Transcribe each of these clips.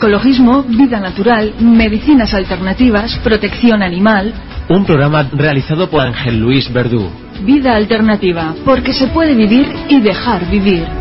Ecologismo, vida natural, medicinas alternativas, protección animal. Un programa realizado por Ángel Luis Verdú. Vida alternativa, porque se puede vivir y dejar vivir.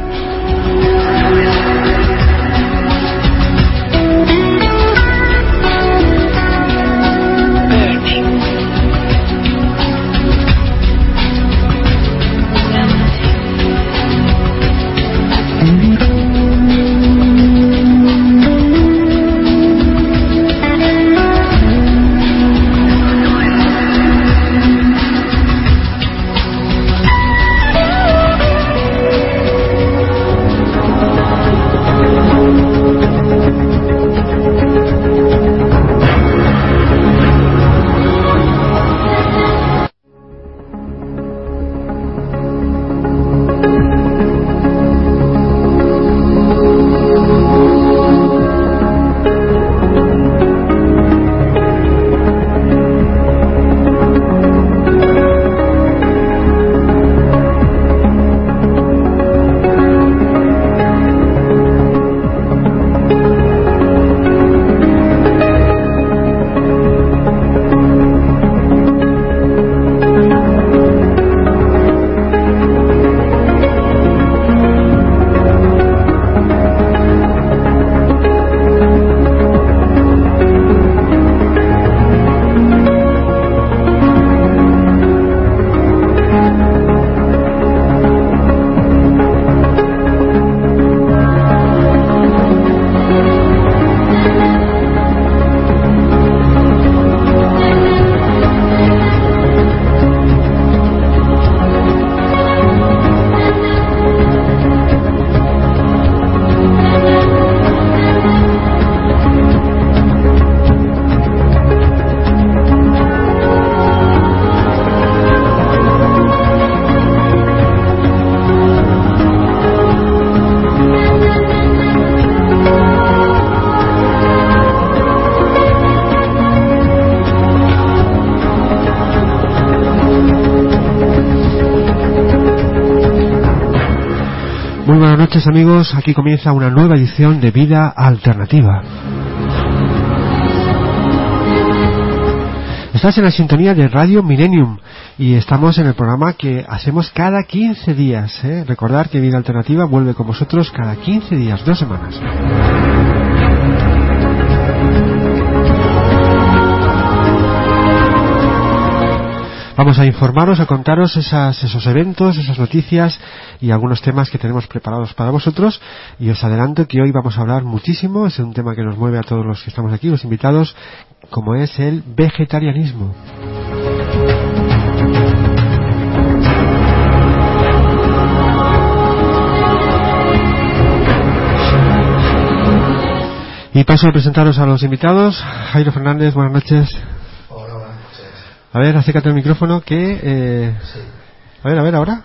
Noches amigos, aquí comienza una nueva edición de Vida Alternativa. Estás en la sintonía de Radio Millennium y estamos en el programa que hacemos cada 15 días. ¿eh? Recordar que Vida Alternativa vuelve con vosotros cada 15 días, dos semanas. Vamos a informaros, a contaros esos eventos, esas noticias y algunos temas que tenemos preparados para vosotros. Y os adelanto que hoy vamos a hablar muchísimo, es un tema que nos mueve a todos los que estamos aquí, los invitados, como es el vegetarianismo. Y paso a presentaros a los invitados. Jairo Fernández, buenas noches. A ver, acércate el micrófono que... Eh... Sí. A ver, a ver, ahora.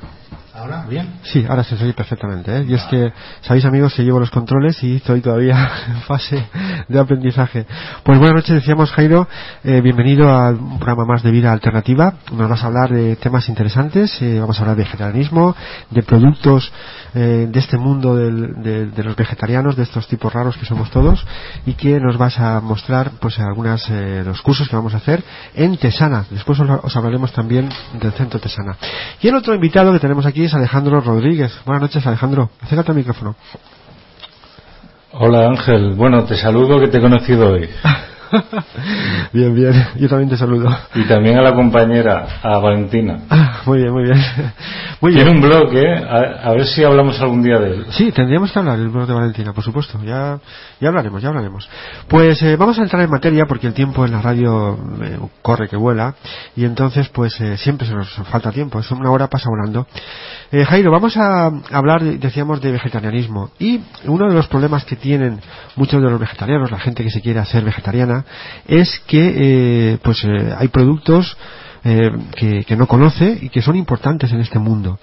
¿Ahora? ¿Bien? Sí, ahora se oye perfectamente. ¿eh? Y es que, sabéis amigos, que llevo los controles y estoy todavía en fase de aprendizaje. Pues buenas noches, decíamos Jairo, eh, bienvenido a un programa más de vida alternativa. Nos vas a hablar de temas interesantes, eh, vamos a hablar de vegetarianismo, de productos eh, de este mundo de, los vegetarianos, de estos tipos raros que somos todos, y que nos vas a mostrar pues algunos eh, los cursos que vamos a hacer en Tesana. Después os, hablaremos también del centro Tesana. Y el otro invitado que tenemos aquí es Alejandro Rodríguez. Buenas noches, Alejandro. Acércate al micrófono. Hola Ángel, bueno, te saludo que te he conocido hoy. bien, bien. Yo también te saludo. Y también a la compañera, a Valentina. Ah, muy bien, muy bien. Muy Tiene un blog, ¿eh? A, ver si hablamos algún día de él. Sí, tendríamos que hablar del blog de Valentina, por supuesto. Ya, ya hablaremos, ya hablaremos. Pues eh, vamos a entrar en materia porque el tiempo en la radio eh, corre que vuela y entonces pues eh, siempre se nos falta tiempo. Es una hora pasa volando. Jairo, vamos a hablar, decíamos, de vegetarianismo. Y uno de los problemas que tienen muchos de los vegetarianos, la gente que se quiere hacer vegetariana, es que eh, pues eh, hay productos eh, que, no conoce y que son importantes en este mundo.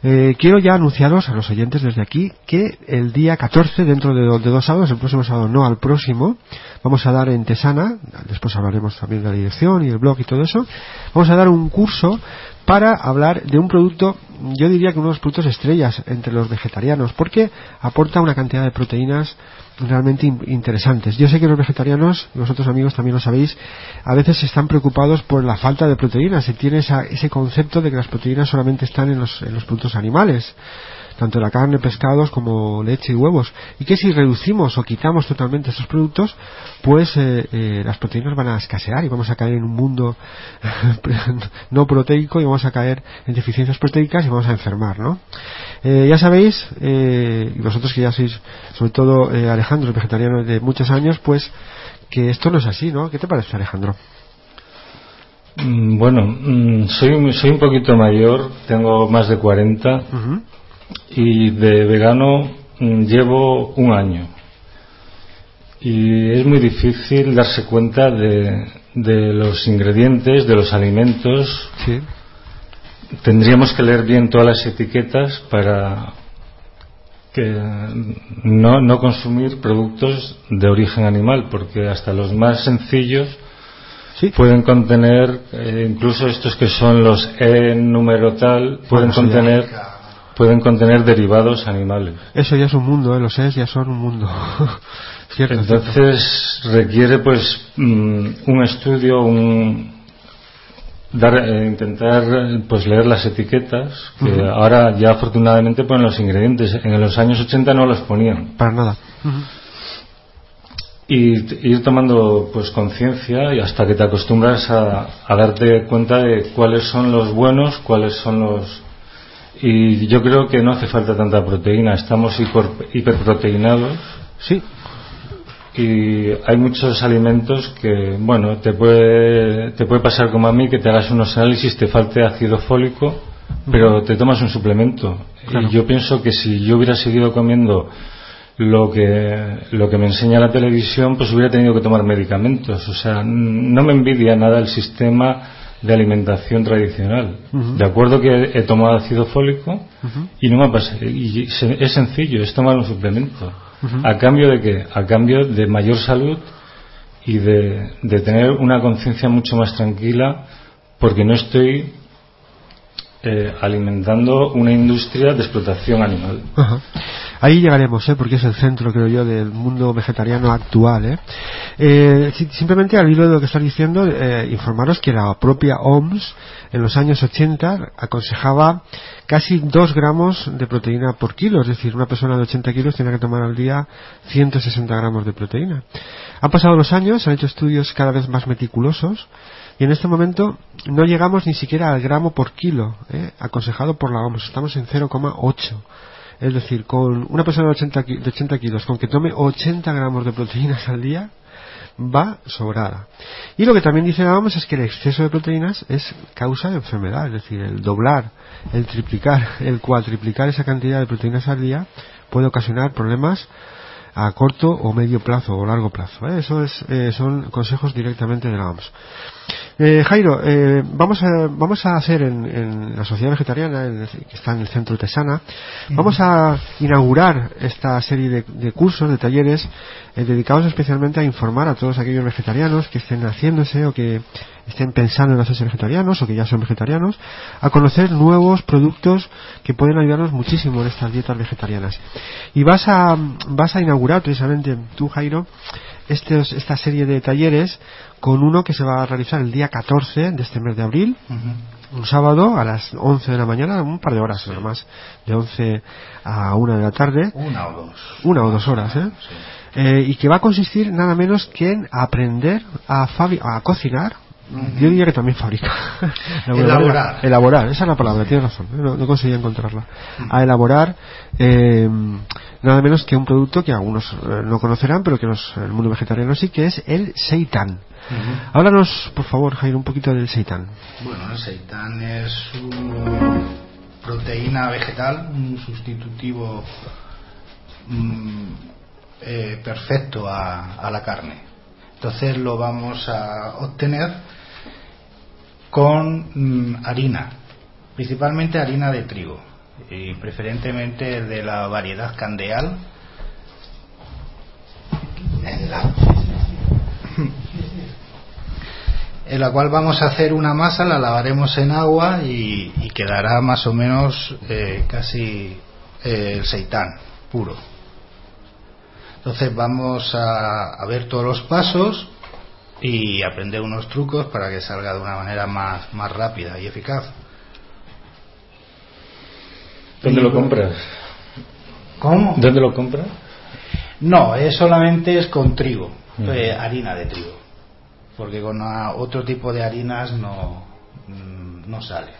quiero ya anunciaros a los oyentes desde aquí que el día 14, dentro de, de, dos sábados, el próximo sábado no, al próximo, vamos a dar en Tesana, después hablaremos también de la dirección y el blog y todo eso, vamos a dar un curso para hablar de un producto, yo diría que uno de los productos estrellas entre los vegetarianos, porque aporta una cantidad de proteínas realmente interesantes. Yo sé que los vegetarianos, vosotros amigos también lo sabéis, a veces están preocupados por la falta de proteínas. Se tiene ese concepto de que las proteínas solamente están en los, en los productos animales tanto la carne, pescados como leche y huevos, y que si reducimos o quitamos totalmente esos productos, pues eh, eh, las proteínas van a escasear y vamos a caer en un mundo no proteico y vamos a caer en deficiencias proteicas y vamos a enfermar, ¿no? Eh, ya sabéis, y vosotros que ya sois, sobre todo Alejandro, vegetariano de muchos años, pues que esto no es así, ¿no? ¿Qué te parece, Alejandro? Mm, bueno, mm, soy, soy un poquito mayor, tengo más de 40 y de vegano mm, llevo un año. Y es muy difícil darse cuenta de, los ingredientes, de los alimentos. Tendríamos que leer bien todas las etiquetas para que no, no consumir productos de origen animal, porque hasta los más sencillos pueden contener, eh, incluso estos que son los E número tal, pueden contener pueden contener derivados animales. Eso ya es un mundo, ¿eh? los es ya son un mundo. Entonces requiere pues mm, un estudio, un dar, eh, intentar pues leer las etiquetas que ahora ya afortunadamente ponen los ingredientes. En los años 80 no los ponían. Para nada. Y ir tomando pues conciencia y hasta que te acostumbras a, a darte cuenta de cuáles son los buenos, cuáles son los y yo creo que no hace falta tanta proteína, estamos hiperproteinados. Sí. Y hay muchos alimentos que, bueno, te puede, te puede pasar como a mí, que te hagas unos análisis, te falte ácido fólico, pero te tomas un suplemento. Y yo pienso que si yo hubiera seguido comiendo lo que, lo que me enseña la televisión, pues hubiera tenido que tomar medicamentos. O sea, no me envidia nada el sistema de alimentación tradicional. De acuerdo que he tomado ácido fólico y no me pasa. Y es sencillo, es tomar un suplemento. ¿A cambio de qué? A cambio de mayor salud y de, de tener una conciencia mucho más tranquila porque no estoy eh, alimentando una industria de explotación animal. Ahí llegaremos, ¿eh? porque es el centro, creo yo, del mundo vegetariano actual. ¿eh? eh simplemente al hilo de lo que estás diciendo, eh, informaros que la propia OMS en los años 80 aconsejaba casi 2 gramos de proteína por kilo, es decir, una persona de 80 kilos tiene que tomar al día 160 gramos de proteína. Han pasado los años, han hecho estudios cada vez más meticulosos y en este momento no llegamos ni siquiera al gramo por kilo, ¿eh? aconsejado por la OMS, estamos en 0,8. Es decir, con una persona de 80, de 80 kilos, con que tome 80 gramos de proteínas al día, va sobrada. Y lo que también dice OMS es que el exceso de proteínas es causa de enfermedad, es decir, el doblar, el triplicar, el cuatriplicar esa cantidad de proteínas al día puede ocasionar problemas a corto o medio plazo o largo plazo. ¿eh? Eso es, eh, son consejos directamente de la OMS. Eh, Jairo, eh, vamos, a, vamos a hacer en, la Sociedad Vegetariana, que está en el centro Tesana, vamos a inaugurar esta serie de, cursos, de talleres, eh, dedicados especialmente a informar a todos aquellos vegetarianos que estén haciéndose o que estén pensando en hacerse vegetarianos o que ya son vegetarianos, a conocer nuevos productos que pueden ayudarnos muchísimo en estas dietas vegetarianas. Y vas a, vas a inaugurar precisamente tú, Jairo, esta serie de talleres con uno que se va a realizar el día 14 de este mes de abril, un sábado a las 11 de la mañana, un par de horas nada más, de 11 a 1 de la tarde. Una o dos. Una o dos horas, ¿eh? ¿eh? y que va a consistir nada menos que en aprender a, a cocinar yo diría que también fabrica. elaborar. Elaborar, esa es la palabra, tienes razón, ¿eh? no, no conseguí encontrarla. A elaborar eh, nada menos que un producto que algunos eh, no conocerán, pero que el mundo vegetariano sí, que es el seitan. Háblanos, por favor, Jairo, un poquito del seitan. Bueno, el seitan es una proteína vegetal, un sustitutivo mm, perfecto a la carne. Entonces lo vamos a obtener con mm, harina, principalmente harina de trigo y preferentemente de la variedad candeal en la, cual vamos a hacer una masa, la lavaremos en agua y, quedará más o menos eh, casi eh, el seitán puro. Entonces vamos a, ver todos los pasos y aprender unos trucos para que salga de una manera más, más rápida y eficaz. ¿Dónde lo compras? ¿Cómo? ¿Dónde lo compras? No, es solamente es con trigo, eh, harina de trigo, porque con otro tipo de harinas no, no sale.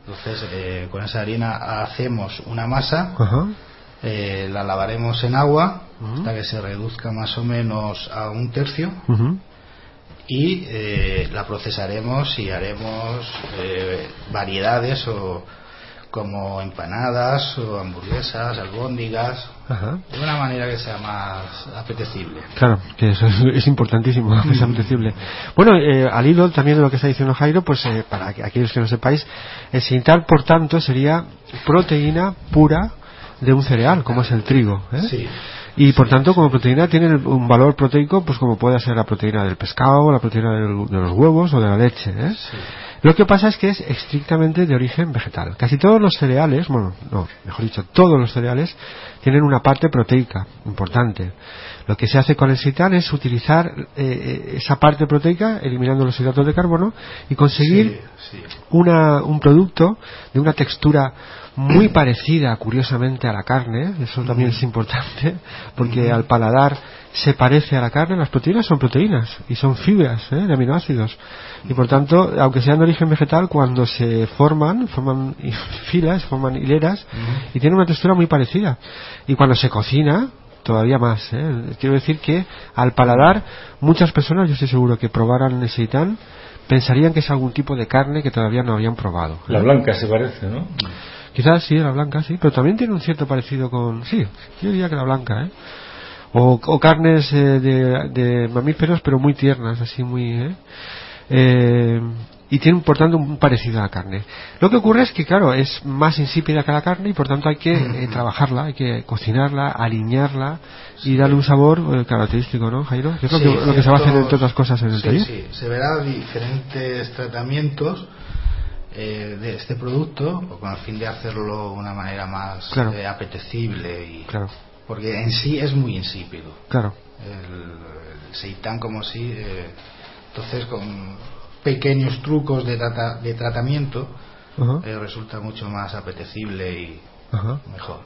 Entonces, eh, con esa harina hacemos una masa, eh, la lavaremos en agua hasta que se reduzca más o menos a un tercio y la procesaremos y haremos variedades o como empanadas o hamburguesas, albóndigas, de una manera que sea más apetecible. Claro, que eso es, importantísimo, que sea apetecible. Bueno, eh, al hilo también de lo que está diciendo Jairo, pues eh, para aquellos que no sepáis, el sintal, por tanto, sería proteína pura de un cereal, como es el trigo. ¿eh? Y por tanto, como proteína tiene un valor proteico, pues como puede ser la proteína del pescado, la proteína de los huevos o de la leche. ¿eh? Lo que pasa es que es estrictamente de origen vegetal. Casi todos los cereales, bueno, no, mejor dicho, todos los cereales tienen una parte proteica importante. Lo que se hace con el seitan es utilizar eh, eh, esa parte proteica, eliminando los hidratos de carbono, y conseguir Una, un producto de una textura muy parecida, curiosamente, a la carne. Eso también es importante, porque al paladar se parece a la carne. Las proteínas son proteínas y son fibras ¿eh? de aminoácidos. Y por tanto, aunque sean de origen vegetal, cuando se forman, forman filas, forman hileras y tienen una textura muy parecida. Y cuando se cocina, todavía más. ¿eh? Quiero decir que al paladar, muchas personas, yo estoy seguro que probaran el seitan, pensarían que es algún tipo de carne que todavía no habían probado. La blanca se parece, ¿no? Quizás sí, la blanca sí, pero también tiene un cierto parecido con. Sí, yo diría que la blanca, ¿eh? O, carnes eh, de, mamíferos, pero muy tiernas, así muy. ¿eh? Eh, y tiene por tanto un parecido a la carne. Lo que ocurre es que, claro, es más insípida que la carne y por tanto hay que eh, trabajarla, hay que cocinarla, alinearla y darle un sabor característico, ¿no, Jairo? es lo, que, se va a hacer entre otras cosas en el sí, Sí, se verá diferentes tratamientos de este producto con el fin de hacerlo de una manera más apetecible y claro porque en sí es muy insípido. Claro. El, seitán como si, eh, entonces con pequeños trucos de, de tratamiento eh, resulta mucho más apetecible y mejor.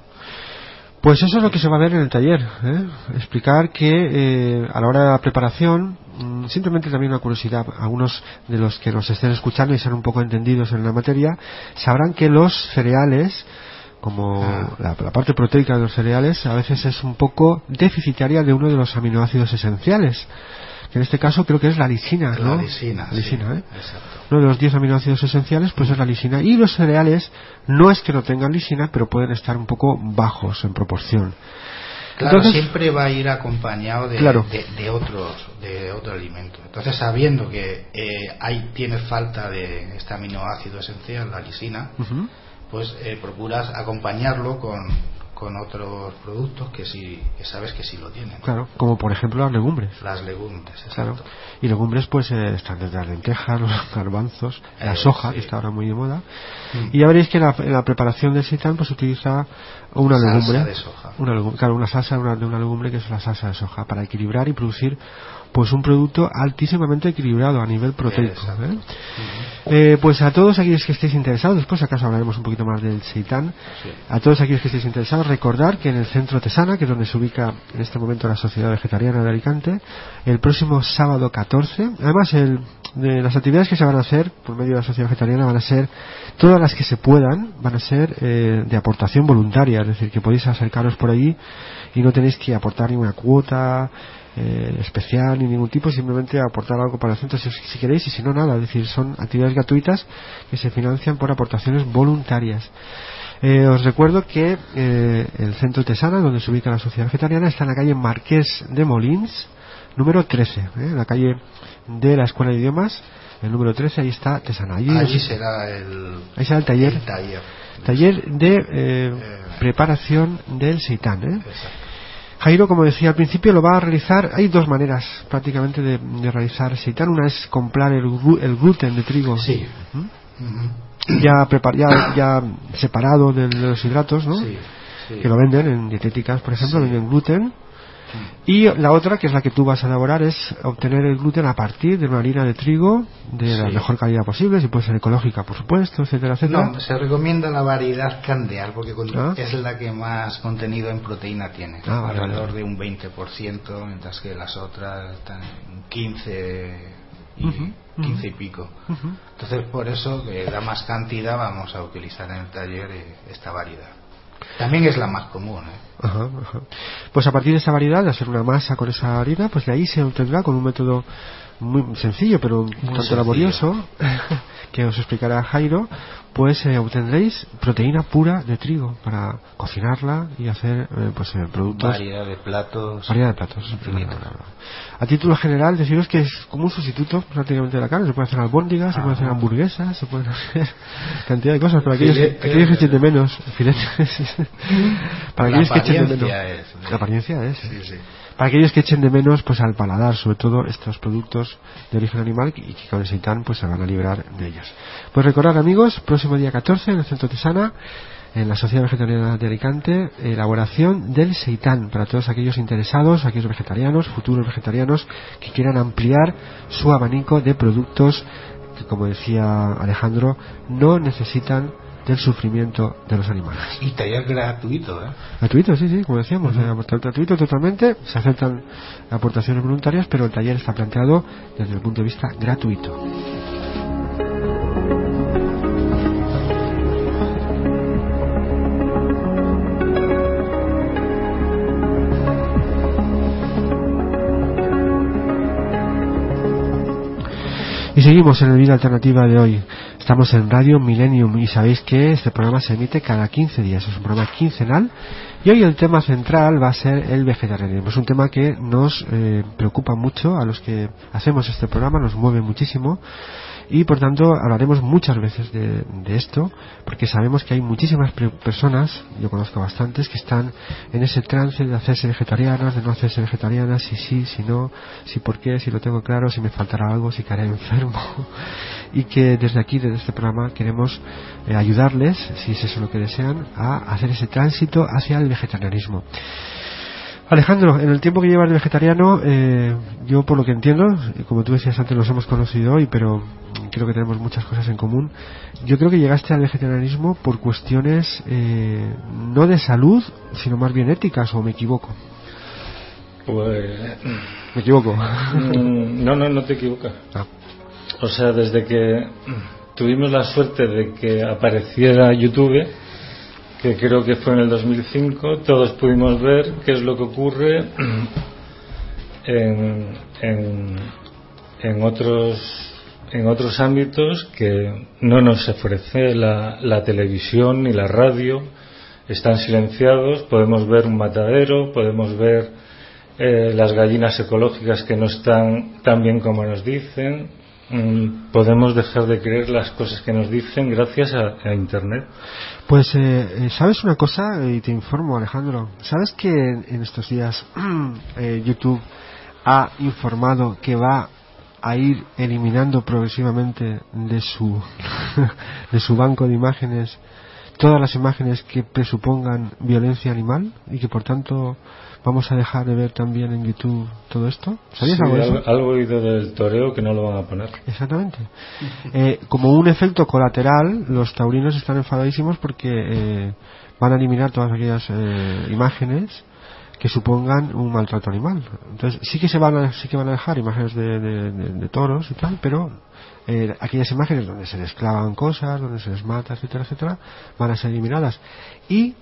Pues eso es lo que se va a ver en el taller. ¿eh? Explicar que a la hora de la preparación, mm, simplemente también una curiosidad, algunos de los que nos estén escuchando y sean un poco entendidos en la materia, sabrán que los cereales como ah. la, parte proteica de los cereales a veces es un poco deficitaria de uno de los aminoácidos esenciales que en este caso creo que es la lisina, ¿no? La lisina, ¿eh? Uno de los 10 aminoácidos esenciales pues es la lisina y los cereales no es que no tengan lisina, pero pueden estar un poco bajos en proporción. Claro, siempre va a ir acompañado de, de, otros de otro alimento. Entonces, sabiendo que eh, hay tiene falta de este aminoácido esencial, la lisina, pues eh, procuras acompañarlo con, con otros productos que sí que sabes que sí lo tienen. Claro, como por ejemplo las legumbres. Las legumbres, Claro. Y legumbres pues eh, están desde las lentejas, los garbanzos, la soja, que está ahora muy de moda. Mm. Y ya veréis que en la, preparación del seitan pues utiliza una legumbre. De soja. Una claro, una salsa de una legumbre que es la salsa de soja para equilibrar y producir pues un producto altísimamente equilibrado a nivel proteico. ¿eh? Eh, pues a todos aquellos que estéis interesados, después acaso hablaremos un poquito más del seitán, a todos aquellos que estéis interesados, recordar que en el centro Tesana, que es donde se ubica en este momento la Sociedad Vegetariana de Alicante, el próximo sábado 14, además el, de las actividades que se van a hacer por medio de la Sociedad Vegetariana van a ser todas las que se puedan, van a ser eh, de aportación voluntaria, es decir, que podéis acercaros por allí y no tenéis que aportar ninguna cuota, eh, especial ni ningún tipo, simplemente aportar algo para el centro si, queréis y si no nada, es decir, son actividades gratuitas que se financian por aportaciones voluntarias. Eh, os recuerdo que eh, el centro Tesana, donde se ubica la sociedad vegetariana, está en la calle Marqués de Molins, número 13, en la calle de la Escuela de Idiomas, el número 13, ahí está Tesana. Allí, será el, ahí será el taller. taller. de preparación del seitán. Jairo, como decía al principio, lo va a realizar. Hay dos maneras prácticamente de, realizar seitan. Una es comprar el, gluten de trigo. Sí. Ya, ya, separado de, los hidratos, ¿no? Que lo venden en dietéticas, por ejemplo, venden gluten. Y la otra, que es la que tú vas a elaborar, es obtener el gluten a partir de una harina de trigo de la mejor calidad posible, si puede ser ecológica, por supuesto, etcétera, etcétera. No, se recomienda la variedad candeal porque Ah. es la que más contenido en proteína tiene, Ah, vale, alrededor vale. de un 20%, mientras que las otras están en 15 y, Ujú, 15 y pico. Entonces, por eso que da más cantidad vamos a utilizar en el taller eh, esta variedad. También es la más común. ¿eh? Ajá, ajá. Pues a partir de esa variedad, de hacer una masa con esa harina, pues de ahí se obtendrá con un método muy sencillo, pero un tanto sencillo. laborioso, que os explicará Jairo, pues eh, obtendréis proteína pura de trigo para cocinarla y hacer eh, pues eh, productos. Variedad de platos. variedad de platos. A título general deciros que es como un sustituto prácticamente de la carne. Se puede hacer albóndigas se puede hacer Ajá. hamburguesas se pueden hacer cantidad de cosas para aquellos, aquellos que echen de menos filetes. Para aquellos que echen de menos. la apariencia es. Sí, sí. Para aquellos que echen de menos pues al paladar sobre todo estos productos de origen animal y que con el seitan pues se van a librar de ellos. Pues recordad amigos próximo día 14 en el centro Tesana en la Sociedad Vegetariana de Alicante elaboración del seitán para todos aquellos interesados aquellos vegetarianos futuros vegetarianos que quieran ampliar su abanico de productos que como decía Alejandro no necesitan del sufrimiento de los animales Y taller gratuito, ¿eh? Gratuito, sí, sí, como decíamos, eh, gratuito totalmente, se aceptan aportaciones voluntarias, pero el taller está planteado desde el punto de vista gratuito. Y seguimos en el Vida Alternativa de hoy. Estamos en Radio Millennium y sabéis que este programa se emite cada 15 días, es un programa quincenal. Y hoy el tema central va a ser el vegetarianismo. Es un tema que nos eh, preocupa mucho a los que hacemos este programa, nos mueve muchísimo. Y por tanto hablaremos muchas veces de, esto, porque sabemos que hay muchísimas personas, yo conozco bastantes, que están en ese trance de hacerse vegetarianas, de no hacerse vegetarianas, si sí, si no, si por qué, si lo tengo claro, si me faltará algo, si caeré enfermo. Y que desde aquí, desde este programa, queremos eh, ayudarles, si es eso lo que desean, a hacer ese tránsito hacia el vegetarianismo. Alejandro, en el tiempo que llevas de vegetariano, eh, yo por lo que entiendo, y como tú decías antes, nos hemos conocido hoy, pero creo que tenemos muchas cosas en común. Yo creo que llegaste al vegetarianismo por cuestiones eh, no de salud, sino más bien éticas, o me equivoco. Pues. Me equivoco. mm, No, no, no te equivocas. Ah, O sea, desde que tuvimos la suerte de que apareciera YouTube, que creo que fue en el 2005, todos pudimos ver qué es lo que ocurre en, en, otros en otros ámbitos que no nos ofrece la, televisión ni la radio. Están silenciados podemos ver un matadero podemos ver eh, las gallinas ecológicas que no están tan bien como nos dicen podemos dejar de creer las cosas que nos dicen gracias a, internet Pues, eh, eh, ¿sabes una cosa? Y te informo, Alejandro. ¿Sabes que en, en estos días eh, YouTube ha informado que va a ir eliminando progresivamente de su, de su banco de imágenes todas las imágenes que presupongan violencia animal y que por tanto vamos a dejar de ver también en YouTube todo esto? ¿Sabías Sí, algo de eso? algo, oído del toreo que no lo van a poner Exactamente. Eh, como un efecto colateral, los taurinos están enfadadísimos porque eh, van a eliminar todas aquellas eh, imágenes que supongan un maltrato animal. Entonces sí que se van a, sí que van a dejar imágenes de, de- de- de toros y tal, pero eh, aquellas imágenes donde se les clavan cosas, donde se les mata, etcétera, etcétera, van a ser eliminadas. Y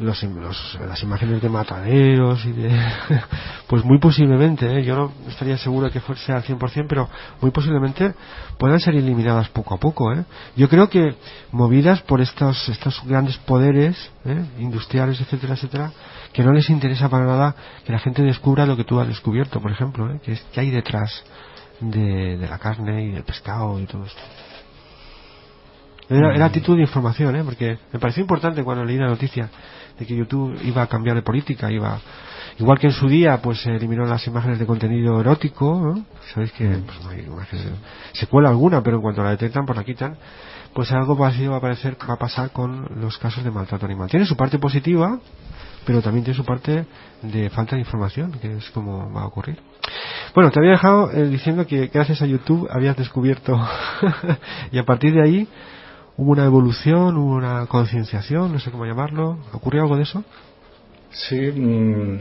los, los- las imágenes de mataderos y de pues muy posiblemente ¿eh? yo no estaría seguro de que fuese al 100% pero muy posiblemente puedan ser eliminadas poco a poco ¿eh? yo creo que movidas por estos estos grandes poderes ¿eh? industriales etcétera etcétera que no les interesa para nada que la gente descubra lo que tú has descubierto por ejemplo ¿eh? que, es, que hay detrás de, de la carne y del pescado y todo esto era, era a título de información, ¿eh? porque me pareció importante cuando leí la noticia de que YouTube iba a cambiar de política, iba igual que en su día pues se eliminó las imágenes de contenido erótico, ¿no? sabéis que pues, no hay imágenes de- secuela alguna, pero en cuanto la detectan pues la quitan, pues algo parecido va a aparecer, va a pasar con los casos de maltrato animal. Tiene su parte positiva, pero también tiene su parte de falta de información, que es como va a ocurrir. Bueno, te había dejado eh, diciendo que gracias a YouTube habías descubierto y a partir de ahí hubo una evolución, una concienciación, no sé cómo llamarlo. ¿Ocurrió algo de eso? Sí, mm,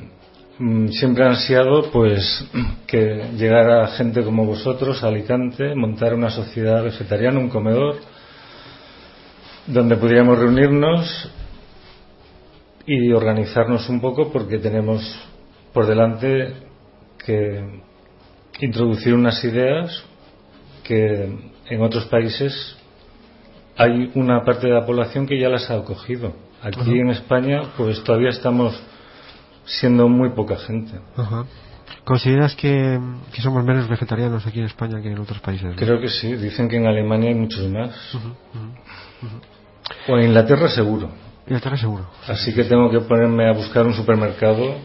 mm, siempre he ansiado pues que llegara gente como vosotros a Alicante, montar una sociedad vegetariana, un comedor, donde pudiéramos reunirnos y organizarnos un poco porque tenemos por delante que introducir unas ideas que en otros países hay una parte de la población que ya las ha acogido. Aquí en España, pues todavía estamos siendo muy poca gente. ¿Consideras que, somos menos vegetarianos aquí en España que en otros países? Creo que sí. Dicen que en Alemania hay muchos más. O en Inglaterra seguro. Inglaterra seguro. Así que tengo que ponerme a buscar un supermercado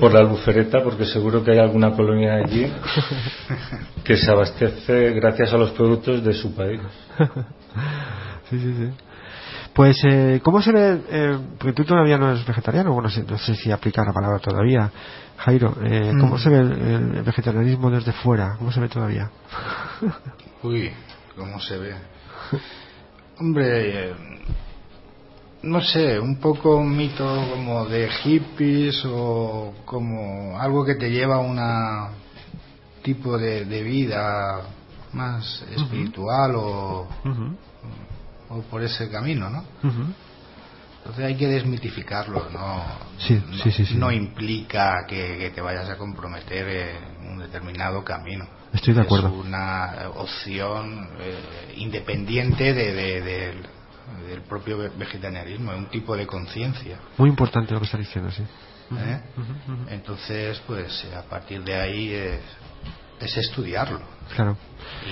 por la albufereta porque seguro que hay alguna colonia allí que se abastece gracias a los productos de su país. sí, sí, sí. Pues, eh, ¿cómo se ve? Eh, porque tú todavía no eres vegetariano, bueno, no sé si aplica la palabra todavía. Jairo, eh, ¿cómo mm. se ve el, vegetarianismo desde fuera? ¿Cómo se ve todavía? Uy, ¿cómo se ve? Hombre, no sé, un poco un mito como de hippies o como algo que te lleva a un tipo de, vida más espiritual o, o, por ese camino, ¿no? Entonces hay que desmitificarlo, ¿no? Sí, sí, sí, no implica que, te vayas a comprometer en un determinado camino. Estoy de acuerdo. Es una opción eh, independiente de, de del propio vegetarianismo, es un tipo de conciencia. Muy importante lo que está diciendo, sí. ¿Eh? Entonces, pues a partir de ahí es, es estudiarlo. Claro.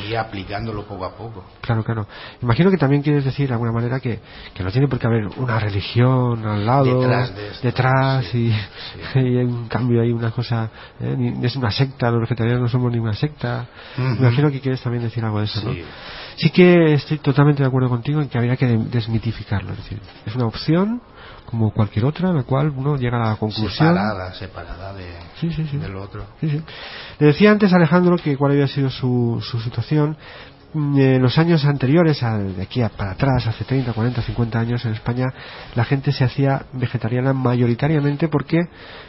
Y aplicándolo poco a poco. Claro, claro. Imagino que también quieres decir de alguna manera que, que no tiene por qué haber una religión al lado, detrás, y, en cambio hay una cosa, ¿eh? es una secta, los vegetarianos no somos ni una secta. Imagino que quieres también decir algo de eso, ¿no? Sí que estoy totalmente de acuerdo contigo en que habría que desmitificarlo. Es decir, es una opción como cualquier otra, en la cual uno llega a la conclusión. Separada, separada de, sí, sí, sí. del otro. Le decía antes a Alejandro que cuál había sido su, su situación. Mm, en los años anteriores, de aquí para atrás, hace 30, 40, 50 años en España, la gente se hacía vegetariana mayoritariamente porque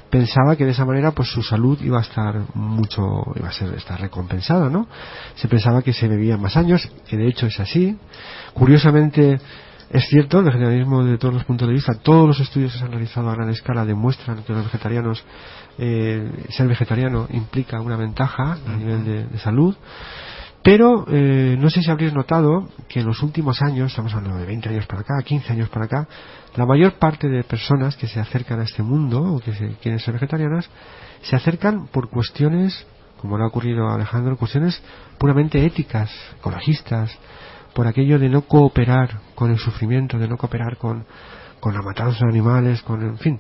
pensaba que de esa manera pues su salud iba a estar mucho, iba a ser estar recompensada, ¿no? Se pensaba que se bebían más años, que de hecho es así. Curiosamente, es cierto, el vegetarianismo de todos los puntos de vista, todos los estudios que se han realizado a gran escala demuestran que los vegetarianos, eh, ser vegetariano implica una ventaja a nivel de, salud. Pero eh, no sé si habréis notado que en los últimos años, estamos hablando de 20 años para acá, 15 años para acá, la mayor parte de personas que se acercan a este mundo o que se, quieren ser vegetarianas, se acercan por cuestiones, como le ha ocurrido a Alejandro, cuestiones puramente éticas, ecologistas, por aquello de no cooperar con el sufrimiento, de no cooperar con, con la matanza de animales, con, en fin.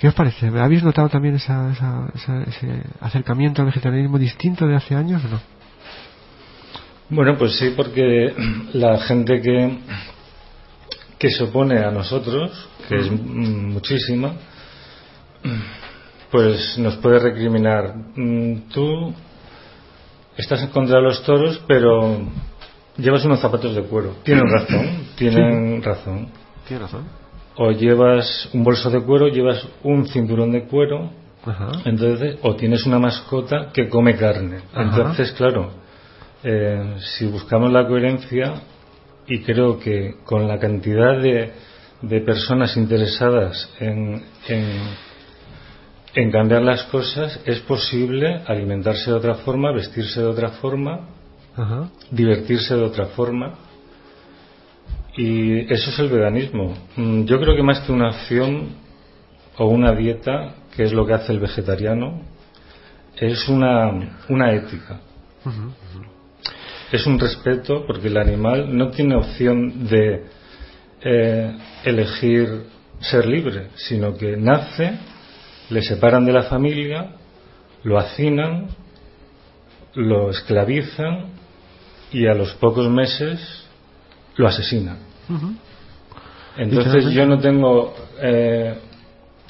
¿Qué os parece? ¿Habéis notado también esa, ese acercamiento al vegetarianismo distinto de hace años o no? Bueno, pues sí, porque la gente que, que se opone a nosotros, que es muchísima, pues nos puede recriminar. Mm, tú estás en contra de los toros, pero Llevas unos zapatos de cuero. Tienen razón, tienen razón. Tiene razón. O llevas un bolso de cuero, llevas un cinturón de cuero, entonces, o tienes una mascota que come carne. Entonces, claro, eh, si buscamos la coherencia, y creo que con la cantidad de, de personas interesadas en, en, en cambiar las cosas, es posible alimentarse de otra forma, vestirse de otra forma, divertirse de otra forma. Y eso es el veganismo. Mm, yo creo que más que una acción o una dieta, que es lo que hace el vegetariano, es una, una ética. Es un respeto porque el animal no tiene opción de eh, elegir ser libre, sino que nace, le separan de la familia, lo hacinan, lo esclavizan y a los pocos meses lo asesinan. Entonces yo no tengo eh,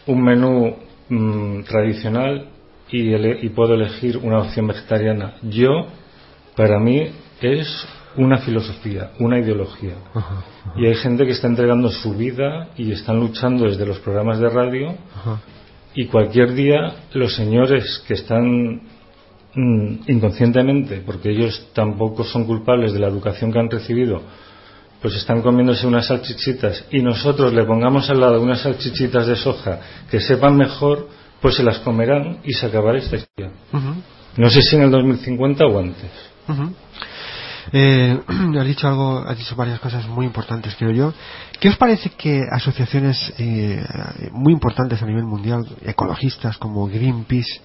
un menú mm, tradicional y, y puedo elegir una opción vegetariana. Yo, para mí, es una filosofía, una ideología. Y hay gente que está entregando su vida y están luchando desde los programas de radio y cualquier día los señores que están inconscientemente, porque ellos tampoco son culpables de la educación que han recibido, pues están comiéndose unas salchichitas y nosotros le pongamos al lado unas salchichitas de soja que sepan mejor, pues se las comerán y se acabará esta historia. No sé si en el 2050 o antes. Eh, has dicho algo, has dicho varias cosas muy importantes, creo yo. ¿Qué os parece que asociaciones eh, muy importantes a nivel mundial, ecologistas como Greenpeace,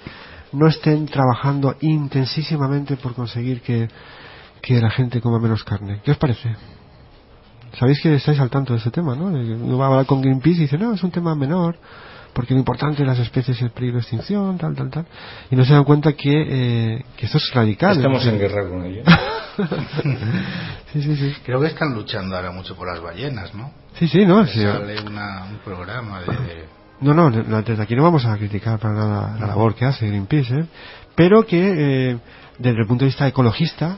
no estén trabajando intensísimamente por conseguir que, que la gente coma menos carne? ¿Qué os parece? Sabéis que estáis al tanto de ese tema, ¿no? Uno va a hablar con Greenpeace y dice, no, es un tema menor porque lo importante de las especies es el peligro de extinción, tal, tal, tal. Y no se dan cuenta que, eh, que esto es radical. Estamos en guerra con ellos. sí, sí, sí. Creo que están luchando ahora mucho por las ballenas, ¿no? Sí, sí, ¿no? Sí, sale una, un programa de... No, no, desde aquí no vamos a criticar para nada la labor que hace Greenpeace, ¿eh? pero que eh, desde el punto de vista ecologista,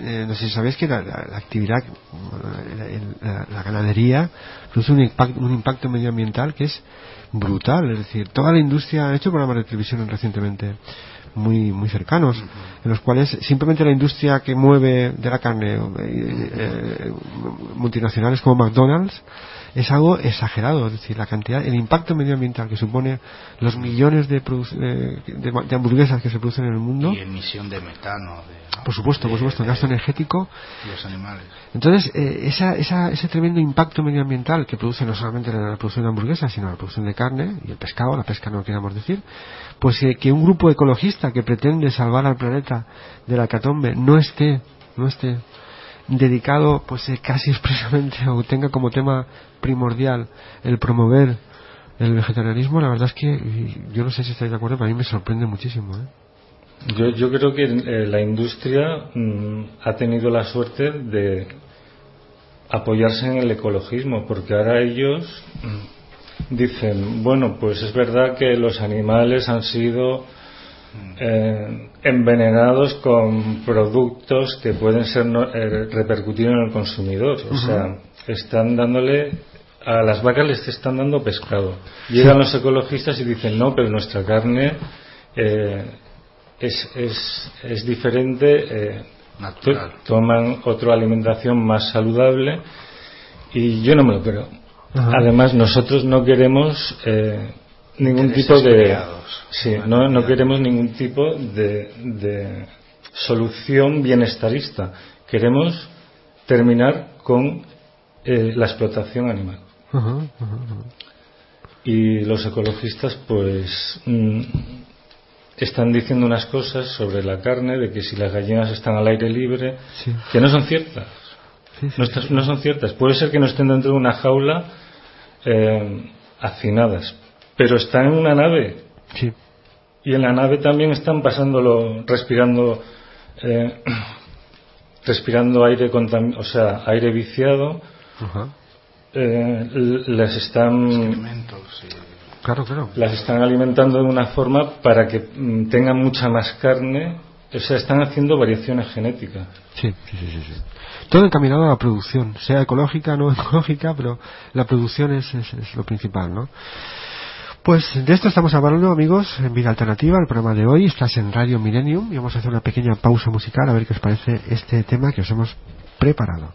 eh, no sé si sabéis que la, actividad, la, la, ganadería produce un impacto, un impacto medioambiental que es brutal. Es decir, toda la industria ha hecho programas de televisión recientemente muy muy cercanos, en los cuales simplemente la industria que mueve de la carne, eh, eh, multinacionales como McDonald's, es algo exagerado, es decir, la cantidad, el impacto medioambiental que supone los millones de, de, hamburguesas que se producen en el mundo. Y emisión de metano. Por supuesto, por supuesto, el gasto energético. Y los animales. Entonces, eh, esa, esa, ese tremendo impacto medioambiental que produce no solamente la producción de hamburguesas, sino la producción de carne y el pescado, la pesca no queramos decir, pues eh, que un grupo ecologista que pretende salvar al planeta de la catombe no esté, no esté dedicado pues eh, casi expresamente o tenga como tema primordial el promover el vegetarianismo, la verdad es que yo no sé si estáis de acuerdo, pero a mí me sorprende muchísimo. ¿eh? Yo, yo creo que eh, la industria mm, ha tenido la suerte de apoyarse en el ecologismo, porque ahora ellos mm, dicen, bueno, pues es verdad que los animales han sido eh, envenenados con productos que pueden ser eh, repercutir en el consumidor. O sea, están dándole a las vacas les están dando pescado. Llegan los ecologistas y dicen no, pero nuestra carne eh, es, es, es, diferente. toman otra alimentación más saludable y yo no me lo creo. Además, nosotros no queremos ningún tipo de sí no, no queremos ningún tipo de, de solución bienestarista. Queremos terminar con eh, la explotación animal. Y los ecologistas pues mm, están diciendo unas cosas sobre la carne de que si las gallinas están al aire libre que no son ciertas. No, son ciertas. Puede ser que no estén dentro de una jaula eh, hacinadas pero están en una nave. Sí. Y en la nave también están pasándolo, respirando, eh, respirando aire o sea, aire viciado. Eh, les están claro, claro. las están alimentando de una forma para que mm, tengan mucha más carne o sea están haciendo variaciones genéticas sí, sí, sí, sí. todo encaminado a la producción sea ecológica o no ecológica pero la producción es, es, es lo principal ¿no? Pues de esto estamos hablando, amigos, en Vida Alternativa, el programa de hoy. Estás en Radio Millennium y vamos a hacer una pequeña pausa musical a ver qué os parece este tema que os hemos preparado.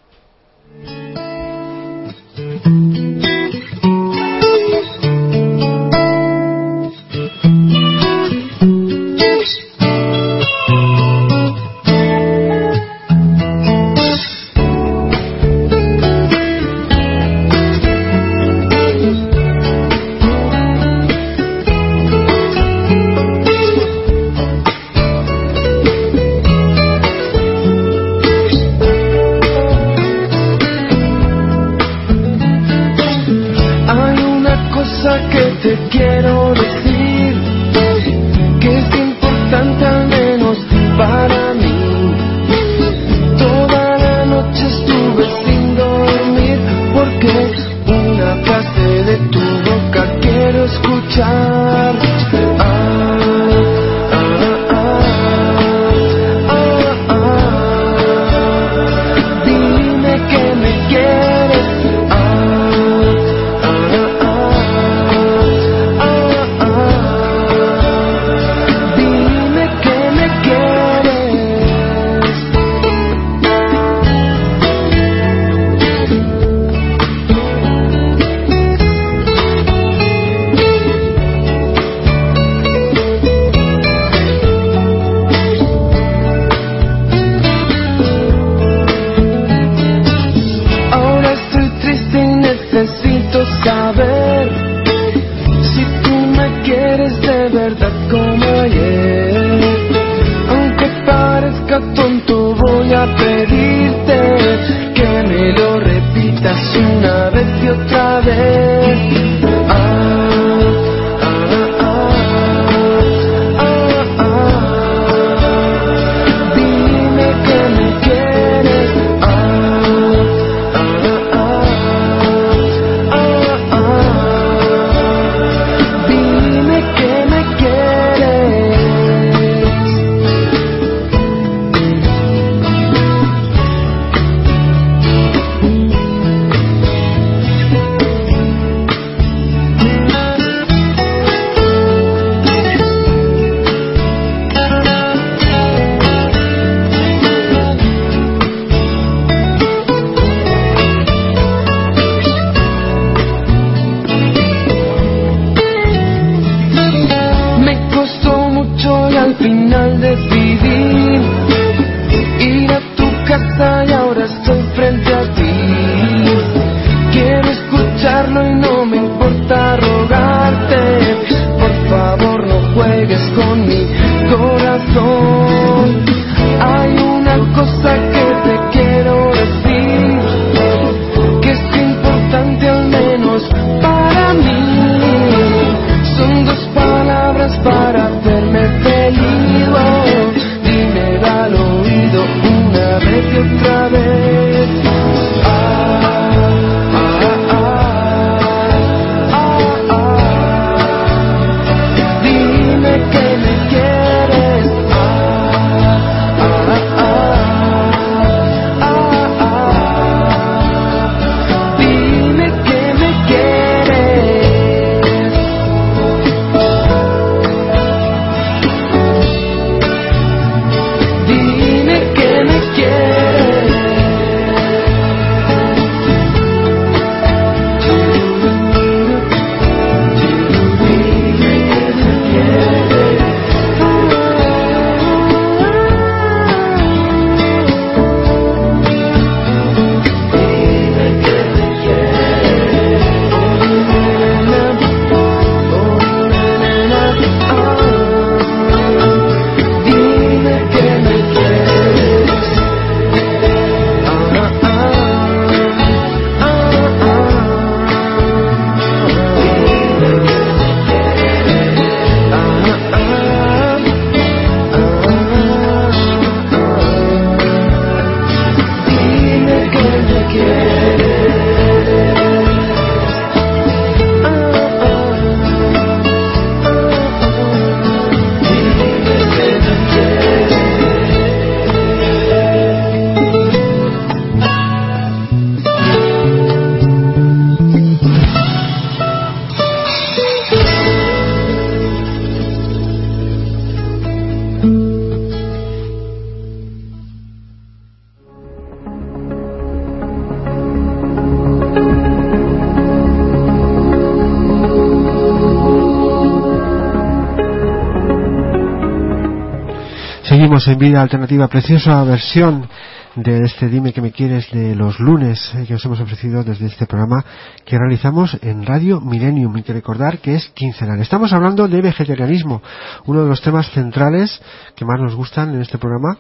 Seguimos en Vida Alternativa, preciosa versión de este Dime que me quieres de los lunes eh, que os hemos ofrecido desde este programa que realizamos en Radio Millennium. y que recordar que es quincenal. Estamos hablando de vegetarianismo, uno de los temas centrales que más nos gustan en este programa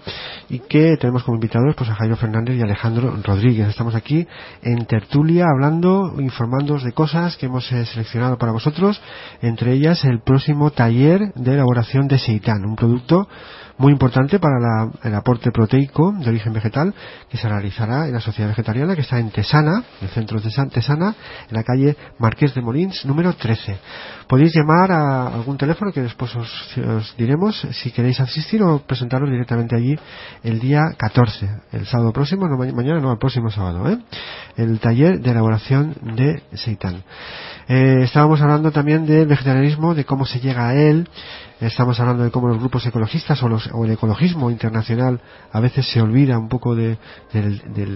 y que tenemos como invitados pues a Jairo Fernández y Alejandro Rodríguez. Estamos aquí en tertulia hablando, informándoos de cosas que hemos eh, seleccionado para vosotros, entre ellas el próximo taller de elaboración de seitan, un producto muy importante para el aporte proteico de origen vegetal que se realizará en la Sociedad Vegetariana que está en Tesana, el centro de Tesana, en la calle Marqués de Molins, número 13. Podéis llamar a algún teléfono que después os, diremos si queréis asistir o presentaros directamente allí el día 14, el sábado próximo, no mañana, no, el próximo sábado, ¿eh? el taller de elaboración de seitan. Eh, estábamos hablando también del vegetarianismo, de cómo se llega a él, Estamos hablando de cómo los grupos ecologistas o, el ecologismo internacional a veces se olvida un poco del,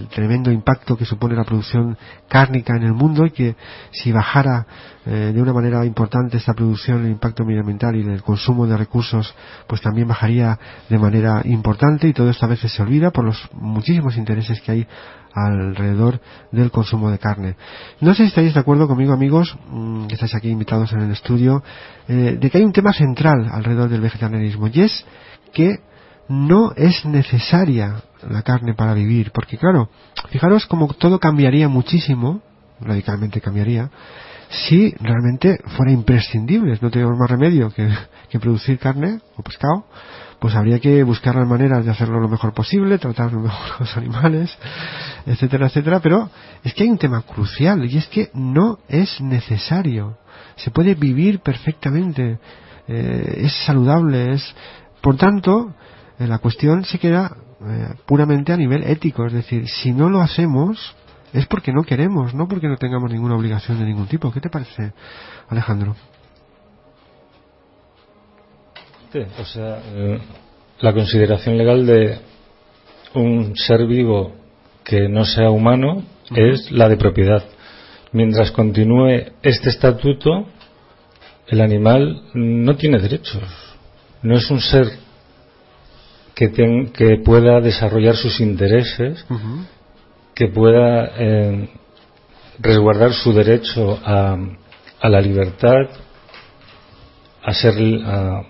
tremendo impacto que supone la producción cárnica en el mundo y que si bajara eh, de una manera importante esta producción, el impacto medioambiental y el consumo de recursos, pues también bajaría de manera importante y todo esto a veces se olvida por los muchísimos intereses que hay alrededor del consumo de carne. No sé si estáis de acuerdo conmigo, amigos, mm, que estáis aquí invitados en el estudio, eh, de que hay un tema central alrededor del vegetarianismo y es que no es necesaria la carne para vivir, porque claro, fijaros como todo cambiaría muchísimo, radicalmente cambiaría, si realmente fuera imprescindible, no tenemos más remedio que, que producir carne o pescado, pues habría que buscar las maneras de hacerlo lo mejor posible, tratar lo mejor los animales, etcétera, etcétera, pero es que hay un tema crucial y es que no es necesario. Se puede vivir perfectamente, eh, es saludable, es, por tanto, eh, la cuestión se queda eh, puramente a nivel ético, es decir, si no lo hacemos es porque no queremos, no porque no tengamos ninguna obligación de ningún tipo. ¿Qué te parece, Alejandro? O sea, eh, la consideración legal de un ser vivo que no sea humano es la de propiedad. Mientras continúe este estatuto, el animal no tiene derechos. No es un ser que, que pueda desarrollar sus intereses, que pueda eh, resguardar su derecho a, a la libertad, a ser, a,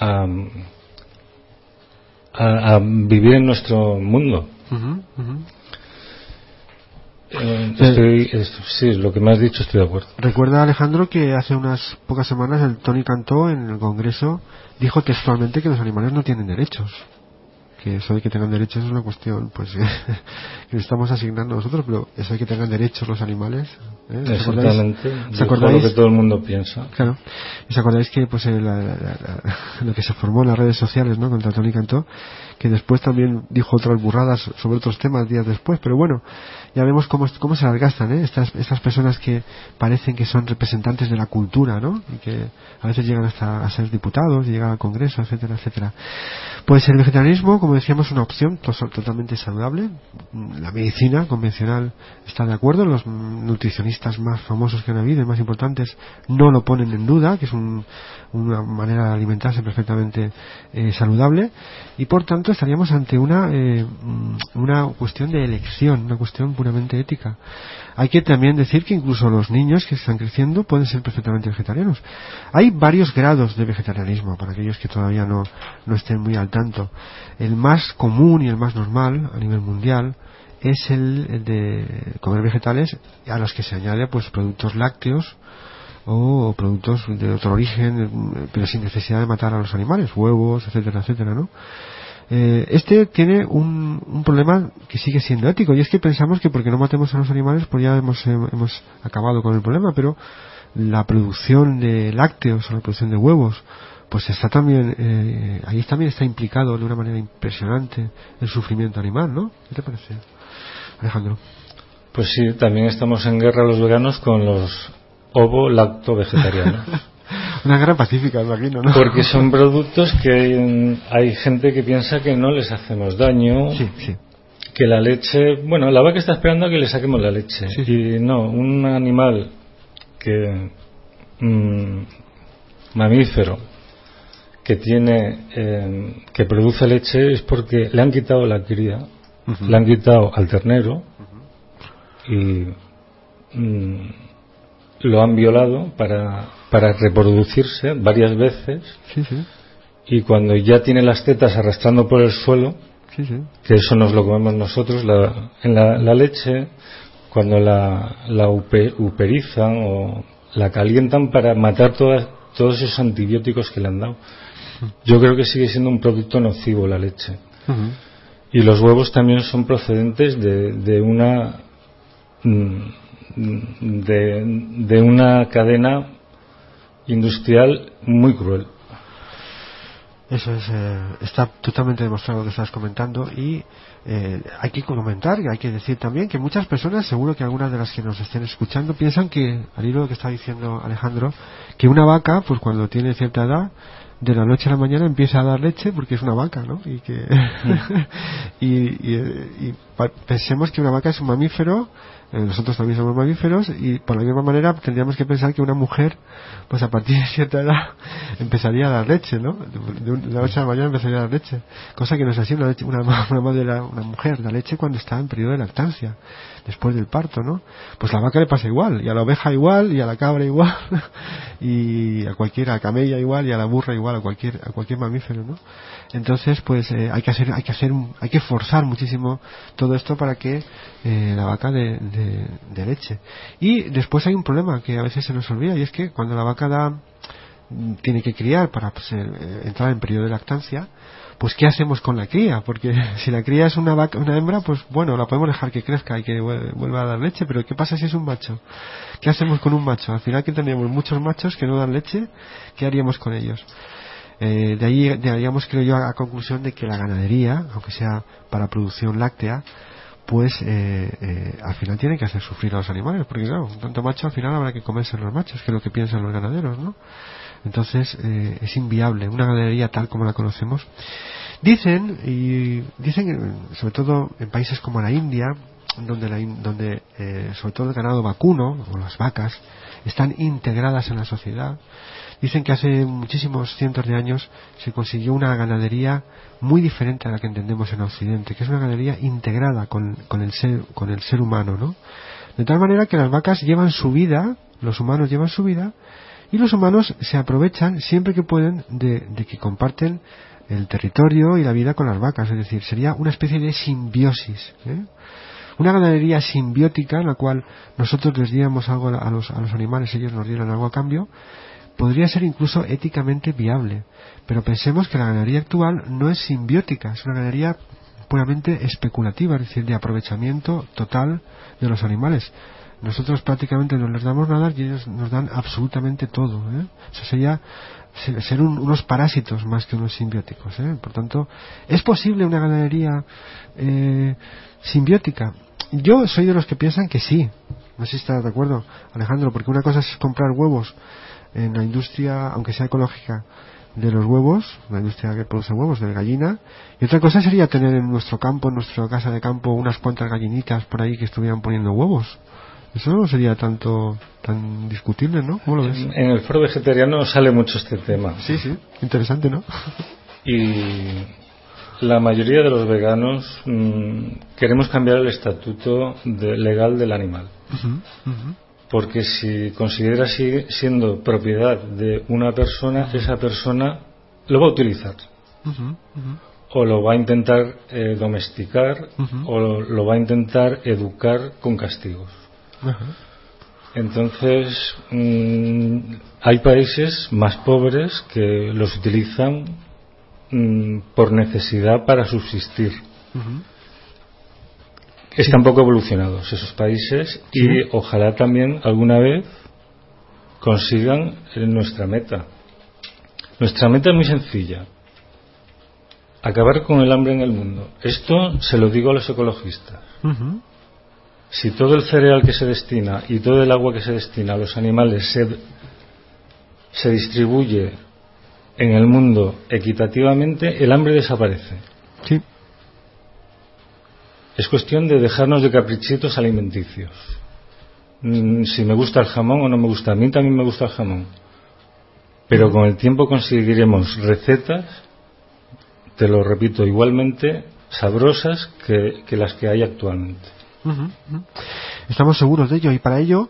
a, vivir en nuestro mundo. Eh, sí, lo que me has dicho estoy de acuerdo. Recuerda Alejandro que hace unas pocas semanas el Tony Cantó en el Congreso dijo textualmente que los animales no tienen derechos que eso de que tengan derechos es una cuestión pues que estamos asignando nosotros pero eso de que tengan derechos los animales ¿eh? exactamente. ¿Se acordáis? lo que todo el mundo piensa. Claro. Y se acordáis que pues lo que se formó en las redes sociales no contra Tony Cantó que después también dijo otras burradas sobre otros temas días después pero bueno ya vemos cómo, cómo se las gastan ¿eh? estas, estas personas que parecen que son representantes de la cultura ¿no? y que a veces llegan hasta a ser diputados llegan al Congreso etcétera etcétera pues el vegetarianismo como decíamos, es una opción totalmente saludable. La medicina convencional está de acuerdo, los nutricionistas más famosos que han habido y más importantes no lo ponen en duda, que es una manera de alimentarse perfectamente eh, saludable, y por tanto estaríamos ante una, eh, una cuestión de elección, una cuestión puramente ética. Hay que también decir que incluso los niños que están creciendo pueden ser perfectamente vegetarianos. Hay varios grados de vegetarianismo para aquellos que todavía no, no estén muy al tanto. El más común y el más normal a nivel mundial es el, de comer vegetales a los que se añade pues productos lácteos o productos de otro origen pero sin necesidad de matar a los animales huevos etcétera etcétera no eh, este tiene un, un, problema que sigue siendo ético y es que pensamos que porque no matemos a los animales pues ya hemos, eh, hemos acabado con el problema pero la producción de lácteos o la producción de huevos pues está también eh, ahí también está implicado de una manera impresionante el sufrimiento animal ¿no? ¿qué te parece Alejandro? pues sí también estamos en guerra los veganos con los ovo lacto vegetarianos Una guerra pacífica, imagino, ¿no? Porque son productos que hay, gente que piensa que no les hacemos daño. Sí, sí. Que la leche. Bueno, la vaca está esperando a que le saquemos la leche. Y no, un animal que. Mm, mamífero que tiene eh, que produce leche es porque le han quitado la cría, le han quitado al ternero y mm, lo han violado para, para reproducirse varias veces y cuando ya tiene las tetas arrastrando por el suelo, que eso nos lo comemos nosotros, la, en la, leche, cuando la, la uperizan o la calientan para matar todas, todos esos antibióticos que le han dado. Yo creo que sigue siendo un producto nocivo la leche. Y los huevos también son procedentes de, de una mm, de, de una cadena industrial muy cruel. Eso es, eh, está totalmente demostrado lo que estás comentando y eh, hay que comentar y hay que decir también que muchas personas, seguro que algunas de las que nos estén escuchando, piensan que, al hilo lo que está diciendo Alejandro, que una vaca, pues cuando tiene cierta edad, de la noche a la mañana empieza a dar leche porque es una vaca, ¿no? Y que y, y, pensemos que una vaca es un mamífero eh, nosotros también somos mamíferos y por la misma manera tendríamos que pensar que una mujer, pues a partir de cierta edad, empezaría a dar leche, ¿no? De, la noche a la mañana empezaría a dar leche. Cosa que no es así, una, una, madre, una mujer da leche cuando está en periodo de lactancia, después del parto, ¿no? Pues a la vaca le pasa igual, y a la oveja igual, y a la cabra igual, y a cualquiera, a la camella igual, y a la burra igual, a cualquier, a cualquier mamífero, ¿no? Entonces, pues eh, hay que hacer, hay que hacer, hay que forzar muchísimo todo esto para que eh, la vaca de, de, leche. Y después hay un problema que a veces se nos olvida y es que cuando la vaca da, tiene que criar para pues, eh, entrar en periodo de lactancia, pues ¿qué hacemos con la cría? Porque si la cría es una vaca, una hembra, pues bueno, la podemos dejar que crezca y que vuelva a dar leche, pero ¿qué pasa si es un macho? ¿Qué hacemos con un macho? Al final que tendríamos muchos machos que no dan leche, ¿qué haríamos con ellos? Eh, de ahí llegaríamos, creo yo, a la conclusión de que la ganadería, aunque sea para producción láctea, pues eh, eh, al final tiene que hacer sufrir a los animales, porque claro, tanto macho al final habrá que comerse los machos, que es lo que piensan los ganaderos, ¿no? Entonces es inviable una ganadería tal como la conocemos. Dicen, y dicen, sobre todo en países como la India, donde, la, donde sobre todo el ganado vacuno, o las vacas, están integradas en la sociedad, Dicen que hace muchísimos cientos de años se consiguió una ganadería muy diferente a la que entendemos en Occidente, que es una ganadería integrada con, el, ser, con el ser humano, ¿no? De tal manera que las vacas llevan su vida, los humanos llevan su vida, y los humanos se aprovechan siempre que pueden de, que comparten el territorio y la vida con las vacas, es decir, sería una especie de simbiosis. ¿eh? Una ganadería simbiótica en la cual nosotros les diéramos algo a los, a los animales, ellos nos dieran algo a cambio, podría ser incluso éticamente viable. Pero pensemos que la ganadería actual no es simbiótica, es una ganadería puramente especulativa, es decir, de aprovechamiento total de los animales. Nosotros prácticamente no les damos nada y ellos nos dan absolutamente todo. ¿eh? Eso sería ser unos parásitos más que unos simbióticos. ¿eh? Por tanto, ¿es posible una ganadería eh, simbiótica? Yo soy de los que piensan que sí. No sé si estás de acuerdo, Alejandro, porque una cosa es comprar huevos en la industria, aunque sea ecológica, de los huevos, la industria que produce huevos, de gallina. Y otra cosa sería tener en nuestro campo, en nuestra casa de campo, unas cuantas gallinitas por ahí que estuvieran poniendo huevos. Eso no sería tanto tan discutible, ¿no? ¿Cómo lo ves? En el foro vegetariano sale mucho este tema. Sí, sí, interesante, ¿no? Y la mayoría de los veganos mm, queremos cambiar el estatuto legal del animal porque si considera sigue siendo propiedad de una persona, esa persona lo va a utilizar. O lo va a intentar eh, domesticar o lo, va a intentar educar con castigos. Entonces, mm, hay países más pobres que los utilizan mm, por necesidad para subsistir están poco evolucionados esos países y ojalá también alguna vez consigan nuestra meta. Nuestra meta es muy sencilla. Acabar con el hambre en el mundo. Esto se lo digo a los ecologistas. Si todo el cereal que se destina y todo el agua que se destina a los animales se, se distribuye en el mundo equitativamente, el hambre desaparece. Sí. Es cuestión de dejarnos de caprichitos alimenticios. Mm, si me gusta el jamón o no me gusta. A mí también me gusta el jamón. Pero con el tiempo conseguiremos recetas, te lo repito, igualmente sabrosas que, las que hay actualmente. Estamos seguros de ello y para ello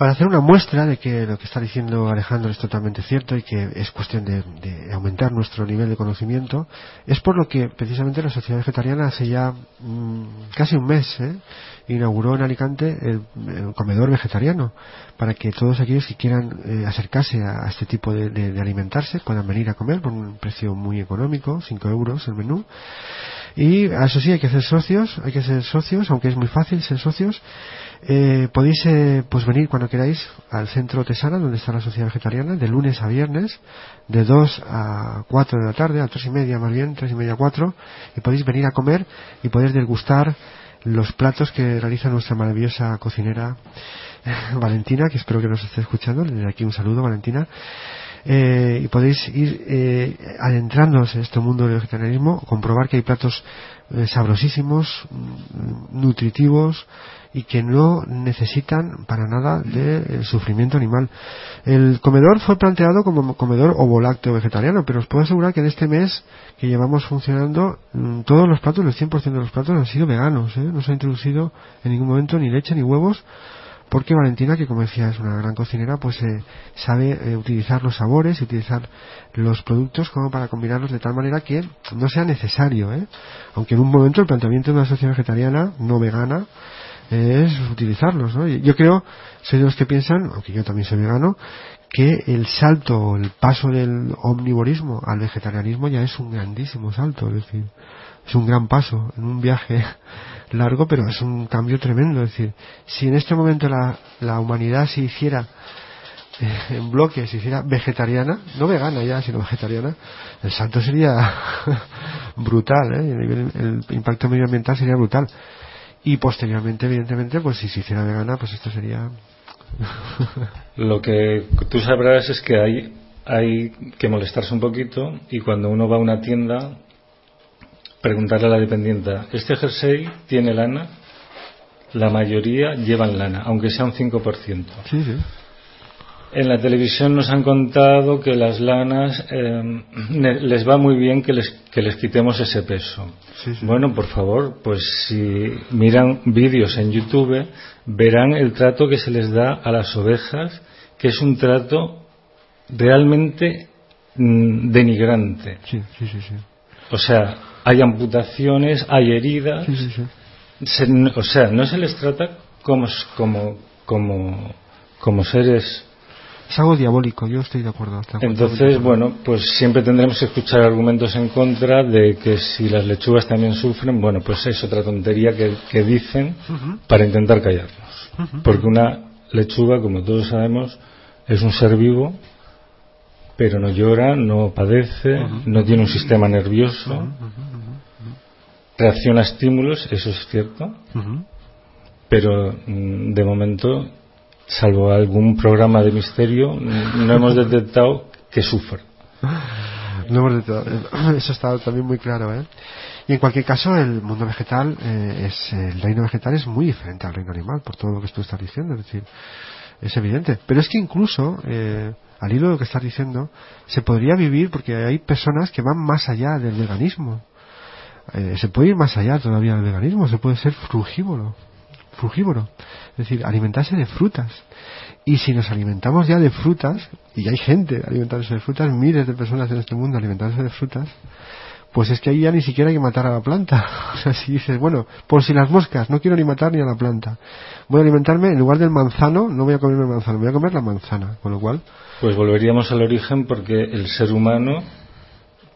para hacer una muestra de que lo que está diciendo Alejandro es totalmente cierto y que es cuestión de, aumentar nuestro nivel de conocimiento, es por lo que precisamente la Sociedad Vegetariana hace ya mm, casi un mes ¿eh? inauguró en Alicante el, comedor vegetariano, para que todos aquellos que quieran eh, acercarse a, este tipo de, alimentarse puedan venir a comer por un precio muy económico, 5 euros el menú. Y eso sí, hay que ser socios, hay que ser socios, aunque es muy fácil ser socios eh, podéis eh, pues venir cuando queráis al centro Tesana, donde está la Sociedad Vegetariana, de lunes a viernes, de 2 a 4 de la tarde, a 3 y media más bien, 3 y media a 4, y podéis venir a comer y podéis degustar los platos que realiza nuestra maravillosa cocinera Valentina, que espero que nos esté escuchando. Doy aquí un saludo, Valentina. Eh, y podéis ir eh, adentrándonos en este mundo del vegetarianismo, comprobar que hay platos eh, sabrosísimos, mm, nutritivos, y que no necesitan para nada de sufrimiento animal. El comedor fue planteado como comedor ovolácteo vegetariano, pero os puedo asegurar que en este mes que llevamos funcionando, mm, todos los platos, el 100% de los platos han sido veganos, ¿eh? no se ha introducido en ningún momento ni leche ni huevos, porque Valentina, que como decía es una gran cocinera, pues eh, sabe eh, utilizar los sabores y utilizar los productos como para combinarlos de tal manera que no sea necesario, ¿eh? aunque en un momento el planteamiento de una sociedad vegetariana no vegana es utilizarlos. ¿no? Yo creo, soy de los que piensan, aunque yo también soy vegano, que el salto, el paso del omnivorismo al vegetarianismo ya es un grandísimo salto, es decir, es un gran paso en un viaje largo, pero es un cambio tremendo. Es decir, si en este momento la, la humanidad se hiciera eh, en bloque, se hiciera vegetariana, no vegana ya, sino vegetariana, el salto sería brutal, ¿eh? el impacto medioambiental sería brutal y posteriormente evidentemente pues si se hiciera vegana pues esto sería lo que tú sabrás es que hay hay que molestarse un poquito y cuando uno va a una tienda preguntarle a la dependiente este jersey tiene lana la mayoría llevan lana aunque sea un 5% sí, sí. En la televisión nos han contado que las lanas eh, les va muy bien que les, que les quitemos ese peso. Bueno, por favor, pues si miran vídeos en YouTube, verán el trato que se les da a las ovejas, que es un trato realmente mm, denigrante. Sí, sí, sí, O sea, hay amputaciones, hay heridas. o sea, no se les trata como, como, como, como seres es algo diabólico, yo estoy de acuerdo. Entonces, bueno, pues siempre tendremos que escuchar argumentos en contra de que si las lechugas también sufren, bueno, pues es otra tontería que, dicen para intentar callarnos. Porque una lechuga, como todos sabemos, es un ser vivo, pero no llora, no padece, no tiene un sistema nervioso, reacciona a estímulos, eso es cierto, pero mm, de momento salvo algún programa de misterio, no hemos detectado que sufra. No hemos detectado. Eso está también muy claro, ¿eh? Y en cualquier caso, el mundo vegetal, eh, es, el reino vegetal es muy diferente al reino animal, por todo lo que tú estás diciendo, es evidente. Pero es que incluso, eh, al hilo de lo que estás diciendo, se podría vivir porque hay personas que van más allá del veganismo. Eh, se puede ir más allá todavía del veganismo, se puede ser frugívoro frugívoro, es decir, alimentarse de frutas. Y si nos alimentamos ya de frutas, y hay gente alimentándose de frutas, miles de personas en este mundo alimentándose de frutas, pues es que ahí ya ni siquiera hay que matar a la planta. O sea, si dices, bueno, por si las moscas, no quiero ni matar ni a la planta. Voy a alimentarme, en lugar del manzano, no voy a comer el manzano, voy a comer la manzana. Con lo cual. Pues volveríamos al origen porque el ser humano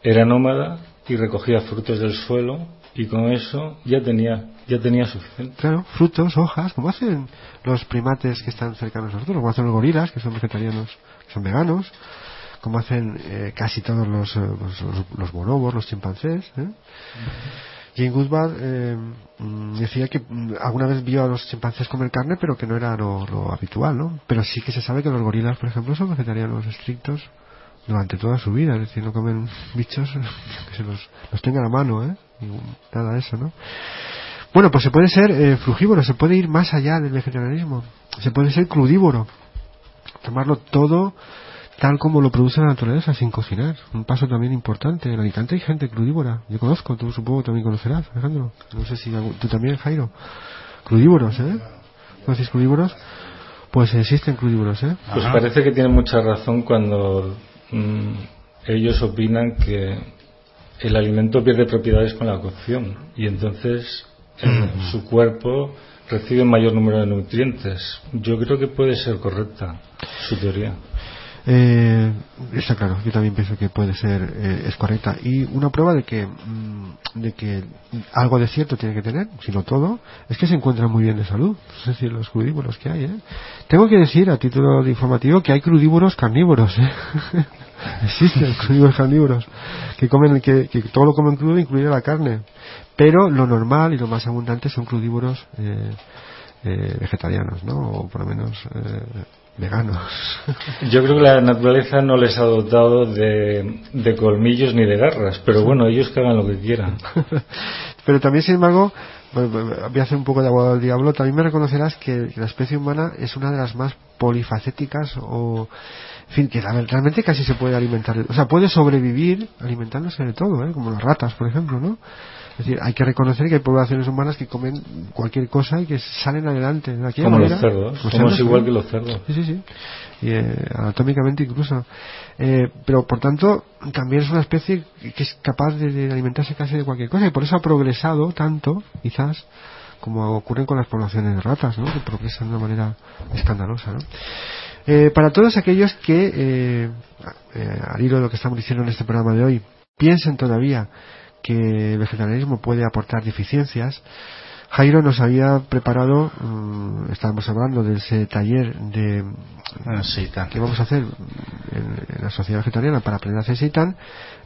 era nómada y recogía frutos del suelo y con eso ya tenía ya tenía suficiente. Claro, frutos, hojas, como hacen los primates que están cercanos a nosotros, como hacen los gorilas, que son vegetarianos, que son veganos, como hacen eh, casi todos los, eh, los, los, bonobos, los chimpancés. ¿eh? Jane Goodbar eh, mm, decía que mm, alguna vez vio a los chimpancés comer carne, pero que no era lo, lo, habitual, ¿no? Pero sí que se sabe que los gorilas, por ejemplo, son vegetarianos estrictos durante toda su vida, es decir, no comen bichos que se los, los tengan a mano, ¿eh? nada de eso, ¿no? Bueno, pues se puede ser eh, frugívoro, se puede ir más allá del vegetarianismo, se puede ser crudívoro, tomarlo todo tal como lo produce la naturaleza, sin cocinar. Un paso también importante. En Alicante hay gente crudívora. Yo conozco, tú supongo también conocerás, Alejandro. No sé si tú también, Jairo. Crudívoros, ¿eh? ¿Conoces crudívoros? Pues existen crudívoros, ¿eh? Pues parece que tienen mucha razón cuando mm, ellos opinan que el alimento pierde propiedades con la cocción y entonces su cuerpo recibe mayor número de nutrientes. Yo creo que puede ser correcta su teoría. Eh, está claro, yo también pienso que puede ser, eh, es correcta. Y una prueba de que, mm, de que algo de cierto tiene que tener, si no todo, es que se encuentran muy bien de salud. Es decir, los crudívoros que hay. ¿eh? Tengo que decir, a título de informativo, que hay crudívoros carnívoros. ¿eh? Existen crudívoros carnívoros que comen, que, que todo lo comen crudo, incluida la carne. Pero lo normal y lo más abundante son crudívoros eh, eh, vegetarianos, ¿no? O por lo menos eh, veganos. Yo creo que la naturaleza no les ha dotado de, de, colmillos ni de garras, pero bueno, ellos que hagan lo que quieran. pero también, sin embargo, voy a hacer un poco de abogado del diablo, también me reconocerás que, la especie humana es una de las más polifacéticas o en fin, que realmente casi se puede alimentar, o sea, puede sobrevivir alimentándose de todo, ¿eh? como las ratas, por ejemplo, ¿no? Es decir, hay que reconocer que hay poblaciones humanas que comen cualquier cosa y que salen adelante. ¿De como los cerdos, somos igual que los cerdos. Sí, sí, sí. Y, eh, anatómicamente incluso. Eh, pero por tanto, también es una especie que es capaz de, alimentarse casi de cualquier cosa y por eso ha progresado tanto, quizás, como ocurre con las poblaciones de ratas, ¿no? que progresan de una manera escandalosa. ¿no? Eh, para todos aquellos que, eh, al hilo de lo que estamos diciendo en este programa de hoy, piensen todavía que el vegetarianismo puede aportar deficiencias. Jairo nos había preparado, mm, estábamos hablando de ese taller de ah, que vamos a hacer en, la sociedad vegetariana para aprender a hacer seitan,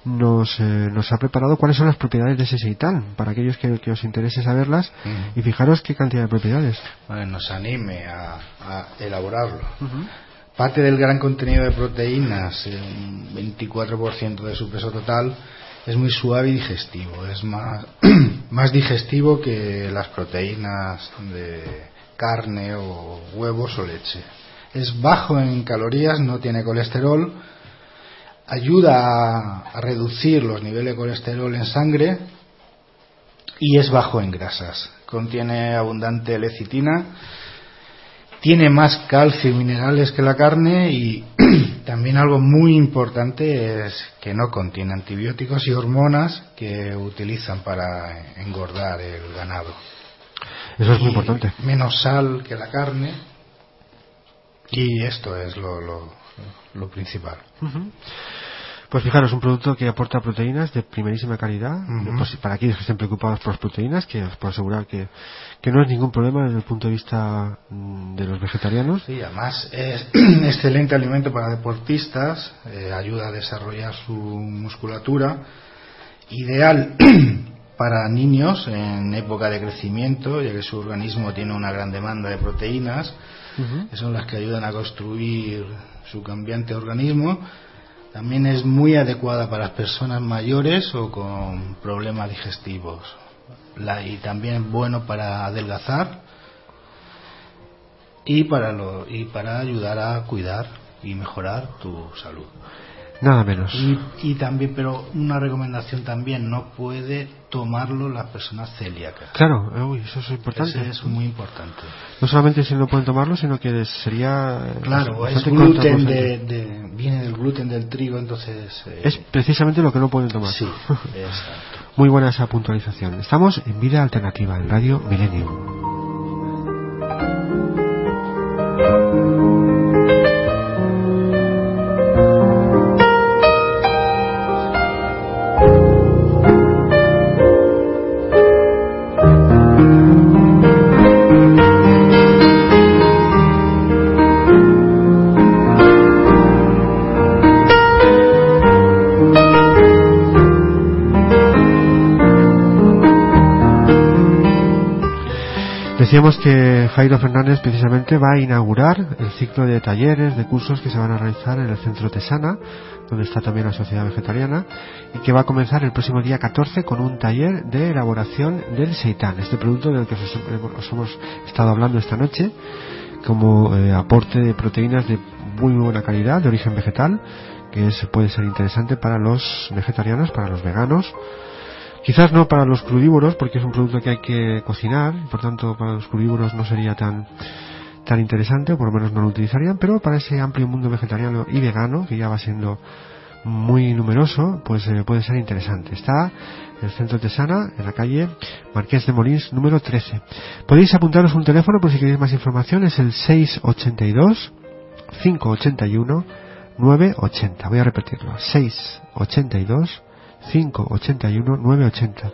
nos, eh, nos ha preparado cuáles son las propiedades de ese seitan, para aquellos que, os interese saberlas, y fijaros qué cantidad de propiedades. Bueno, nos anime a, elaborarlo. Parte del gran contenido de proteínas, un 24% de su peso total, es muy suave y digestivo, es más, más digestivo que las proteínas de carne o huevos o leche. Es bajo en calorías, no tiene colesterol, ayuda a, a reducir los niveles de colesterol en sangre y es bajo en grasas. Contiene abundante lecitina tiene más calcio y minerales que la carne y también algo muy importante es que no contiene antibióticos y hormonas que utilizan para engordar el ganado. Eso es muy importante. Menos sal que la carne y esto es lo, lo, principal. Pues fijaros, un producto que aporta proteínas de primerísima calidad, pues para aquellos que estén preocupados por las proteínas, que os puedo asegurar que, que no es ningún problema desde el punto de vista mm, de los vegetarianos. Sí, además es excelente alimento para deportistas, eh, ayuda a desarrollar su musculatura, ideal para niños en época de crecimiento, ya que su organismo tiene una gran demanda de proteínas, que son las que ayudan a construir su cambiante organismo también es muy adecuada para las personas mayores o con problemas digestivos. La, y también bueno para adelgazar y para, lo, y para ayudar a cuidar y mejorar tu salud. Nada menos. Y, también, pero una recomendación también, no puede tomarlo las personas celíacas. Claro, uy, eso es importante. es muy importante. No solamente si no pueden tomarlo, sino que sería... Eh, claro, es gluten de, viene del gluten del trigo, entonces... Eh, es precisamente lo que no pueden tomar. Sí, exacto. Muy buena esa puntualización. Estamos en Vida Alternativa, en Radio Milenio. Decíamos que Jairo Fernández precisamente va a inaugurar el ciclo de talleres, de cursos que se van a realizar en el centro Tesana, donde está también la Sociedad Vegetariana, y que va a comenzar el próximo día 14 con un taller de elaboración del seitán, este producto del que os, hemos estado hablando esta noche, como eh, aporte de proteínas de muy buena calidad, de origen vegetal, que puede ser interesante para los vegetarianos, para los veganos. Quizás no para los crudívoros, porque es un producto que hay que cocinar, por tanto para los crudívoros no sería tan tan interesante, o por lo menos no lo utilizarían, pero para ese amplio mundo vegetariano y vegano, que ya va siendo muy numeroso, pues eh, puede ser interesante. Está en el centro de Sana, en la calle Marqués de Molins, número 13. Podéis apuntaros un teléfono por si queréis más información, es el 682 581 980. Voy a repetirlo, 682 581 980.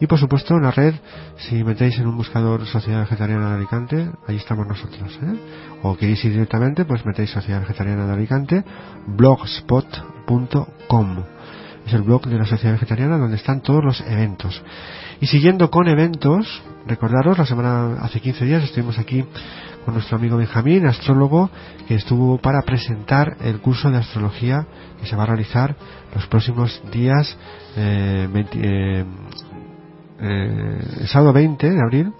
Y por supuesto en la red, si metéis en un buscador Sociedad Vegetariana de Alicante, ahí estamos nosotros. ¿eh? O queréis ir directamente, pues metéis Sociedad Vegetariana de Alicante, blogspot.com. Es el blog de la Sociedad Vegetariana donde están todos los eventos. Y siguiendo con eventos, recordaros, la semana, hace 15 días estuvimos aquí con nuestro amigo Benjamín, astrólogo, que estuvo para presentar el curso de astrología que se va a realizar los próximos días, eh, eh, eh, el sábado 20 de abril,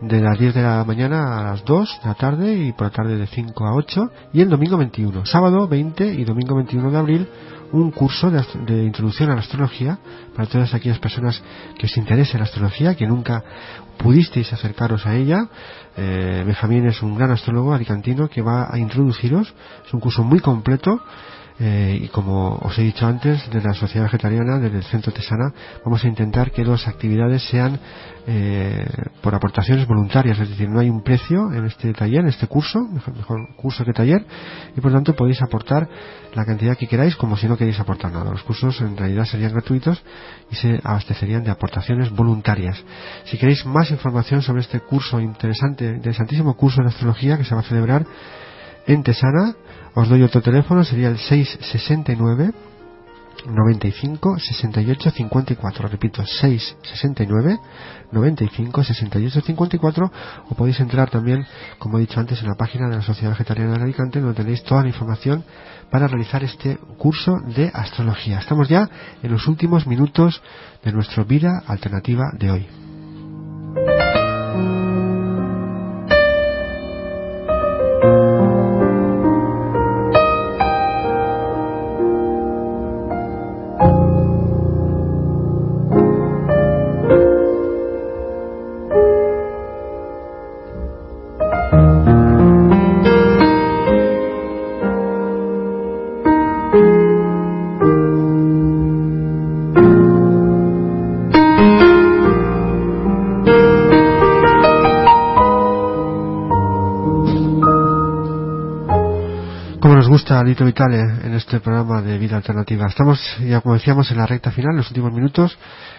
de las 10 de la mañana a las 2 de la tarde y por la tarde de 5 a 8 y el domingo 21, sábado 20 y domingo 21 de abril un curso de, introducción a la astrología para todas aquellas personas que os interese la astrología, que nunca pudisteis acercaros a ella. Eh, Benjamín es un gran astrólogo alicantino que va a introduciros. Es un curso muy completo eh, y como os he dicho antes, desde la Sociedad Vegetariana, desde el Centro Tesana, vamos a intentar que las actividades sean eh, por aportaciones voluntarias, es decir, no hay un precio en este taller, en este curso, mejor, curso que taller, y por tanto podéis aportar la cantidad que queráis como si no queréis aportar nada. Los cursos en realidad serían gratuitos y se abastecerían de aportaciones voluntarias. Si queréis más información sobre este curso interesante, interesantísimo curso de astrología que se va a celebrar en Tesana, os doy otro teléfono, sería el 669 95 68 54. Repito, 669 95 68 54. O podéis entrar también, como he dicho antes, en la página de la Sociedad Vegetariana de Alicante, donde tenéis toda la información para realizar este curso de astrología. Estamos ya en los últimos minutos de nuestra vida alternativa de hoy. Alito Vitale en este programa de Vida Alternativa. Estamos, ya como decíamos, en la recta final, en los últimos minutos.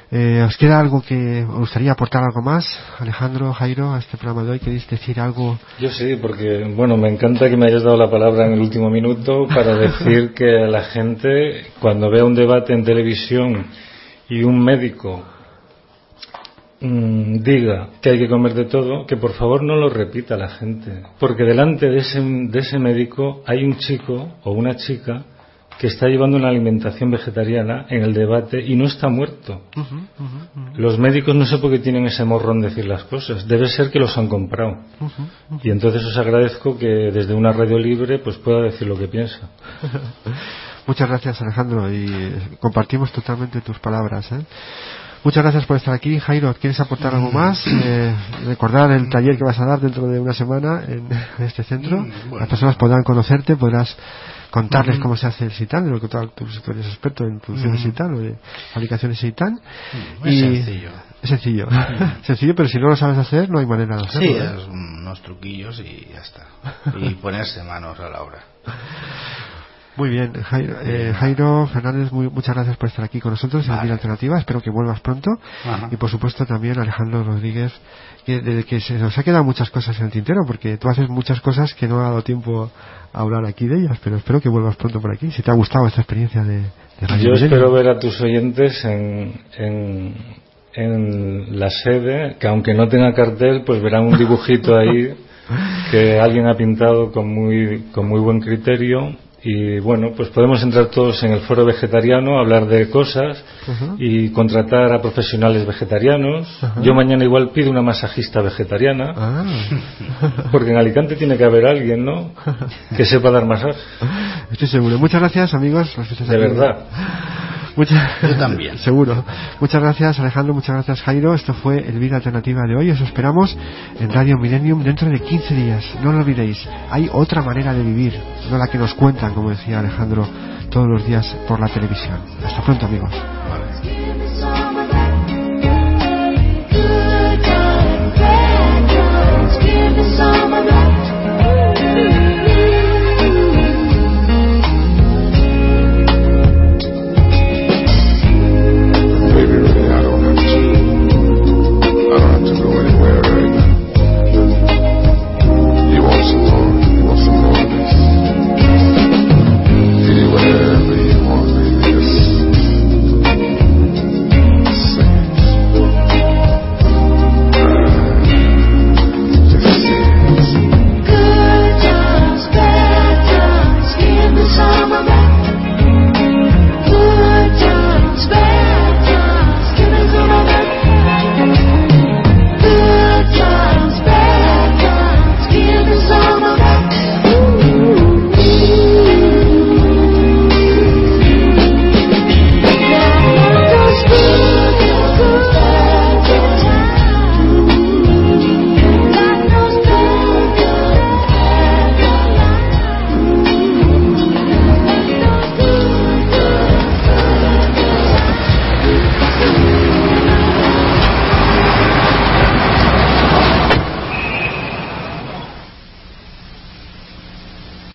Eh, ¿Os queda algo que os gustaría aportar algo más, Alejandro, Jairo, a este programa de hoy? ¿Queréis decir algo? Yo sí, porque, bueno, me encanta que me hayas dado la palabra en el último minuto para decir que la gente, cuando vea un debate en televisión y un médico diga que hay que comer de todo, que por favor no lo repita la gente. Porque delante de ese, de ese médico hay un chico o una chica que está llevando una alimentación vegetariana en el debate y no está muerto. Los médicos no sé por qué tienen ese morrón decir las cosas. Debe ser que los han comprado. Y entonces os agradezco que desde una radio libre pues pueda decir lo que piensa. Muchas gracias Alejandro y compartimos totalmente tus palabras. ¿eh? Muchas gracias por estar aquí. Jairo, ¿quieres aportar algo más? Eh, recordar el taller que vas a dar dentro de una semana en, este centro. Mm, Las personas podrán conocerte, podrás contarles cómo se hace el SITAN, de lo que tú, eres experto en producción de SITAN o de fabricaciones SITAN. Mm, es sencillo. Es sencillo. sencillo, pero si no lo sabes hacer, no hay manera de hacerlo. Sí, ¿eh? unos truquillos y ya está. Y ponerse manos a la obra. Muy bien, Jairo, eh, Jairo Fernández, muchas gracias por estar aquí con nosotros en la Alternativa. Espero que vuelvas pronto. Y por supuesto también Alejandro Rodríguez, que, desde que se nos ha quedado muchas cosas en el tintero, porque tú haces muchas cosas que no ha dado tiempo a hablar aquí de ellas, pero espero que vuelvas pronto por aquí. Si te ha gustado esta experiencia de, de Yo espero ver a tus oyentes en, en, en la sede, que aunque no tenga cartel, pues verán un dibujito ahí que alguien ha pintado con muy, con muy buen criterio y bueno, pues podemos entrar todos en el foro vegetariano, hablar de cosas y contratar a profesionales vegetarianos. Yo mañana igual pido una masajista vegetariana, ah. porque en Alicante tiene que haber alguien, ¿no? Que sepa dar masaje. Estoy seguro. Muchas gracias, amigos. De verdad. Muchas, Yo también. Seguro. Muchas gracias, Alejandro. Muchas gracias, Jairo. Esto fue el Vida Alternativa de hoy. Os esperamos en Radio Millennium dentro de 15 días. No lo olvidéis. Hay otra manera de vivir, no la que nos cuentan, como decía Alejandro, todos los días por la televisión. Hasta pronto, amigos.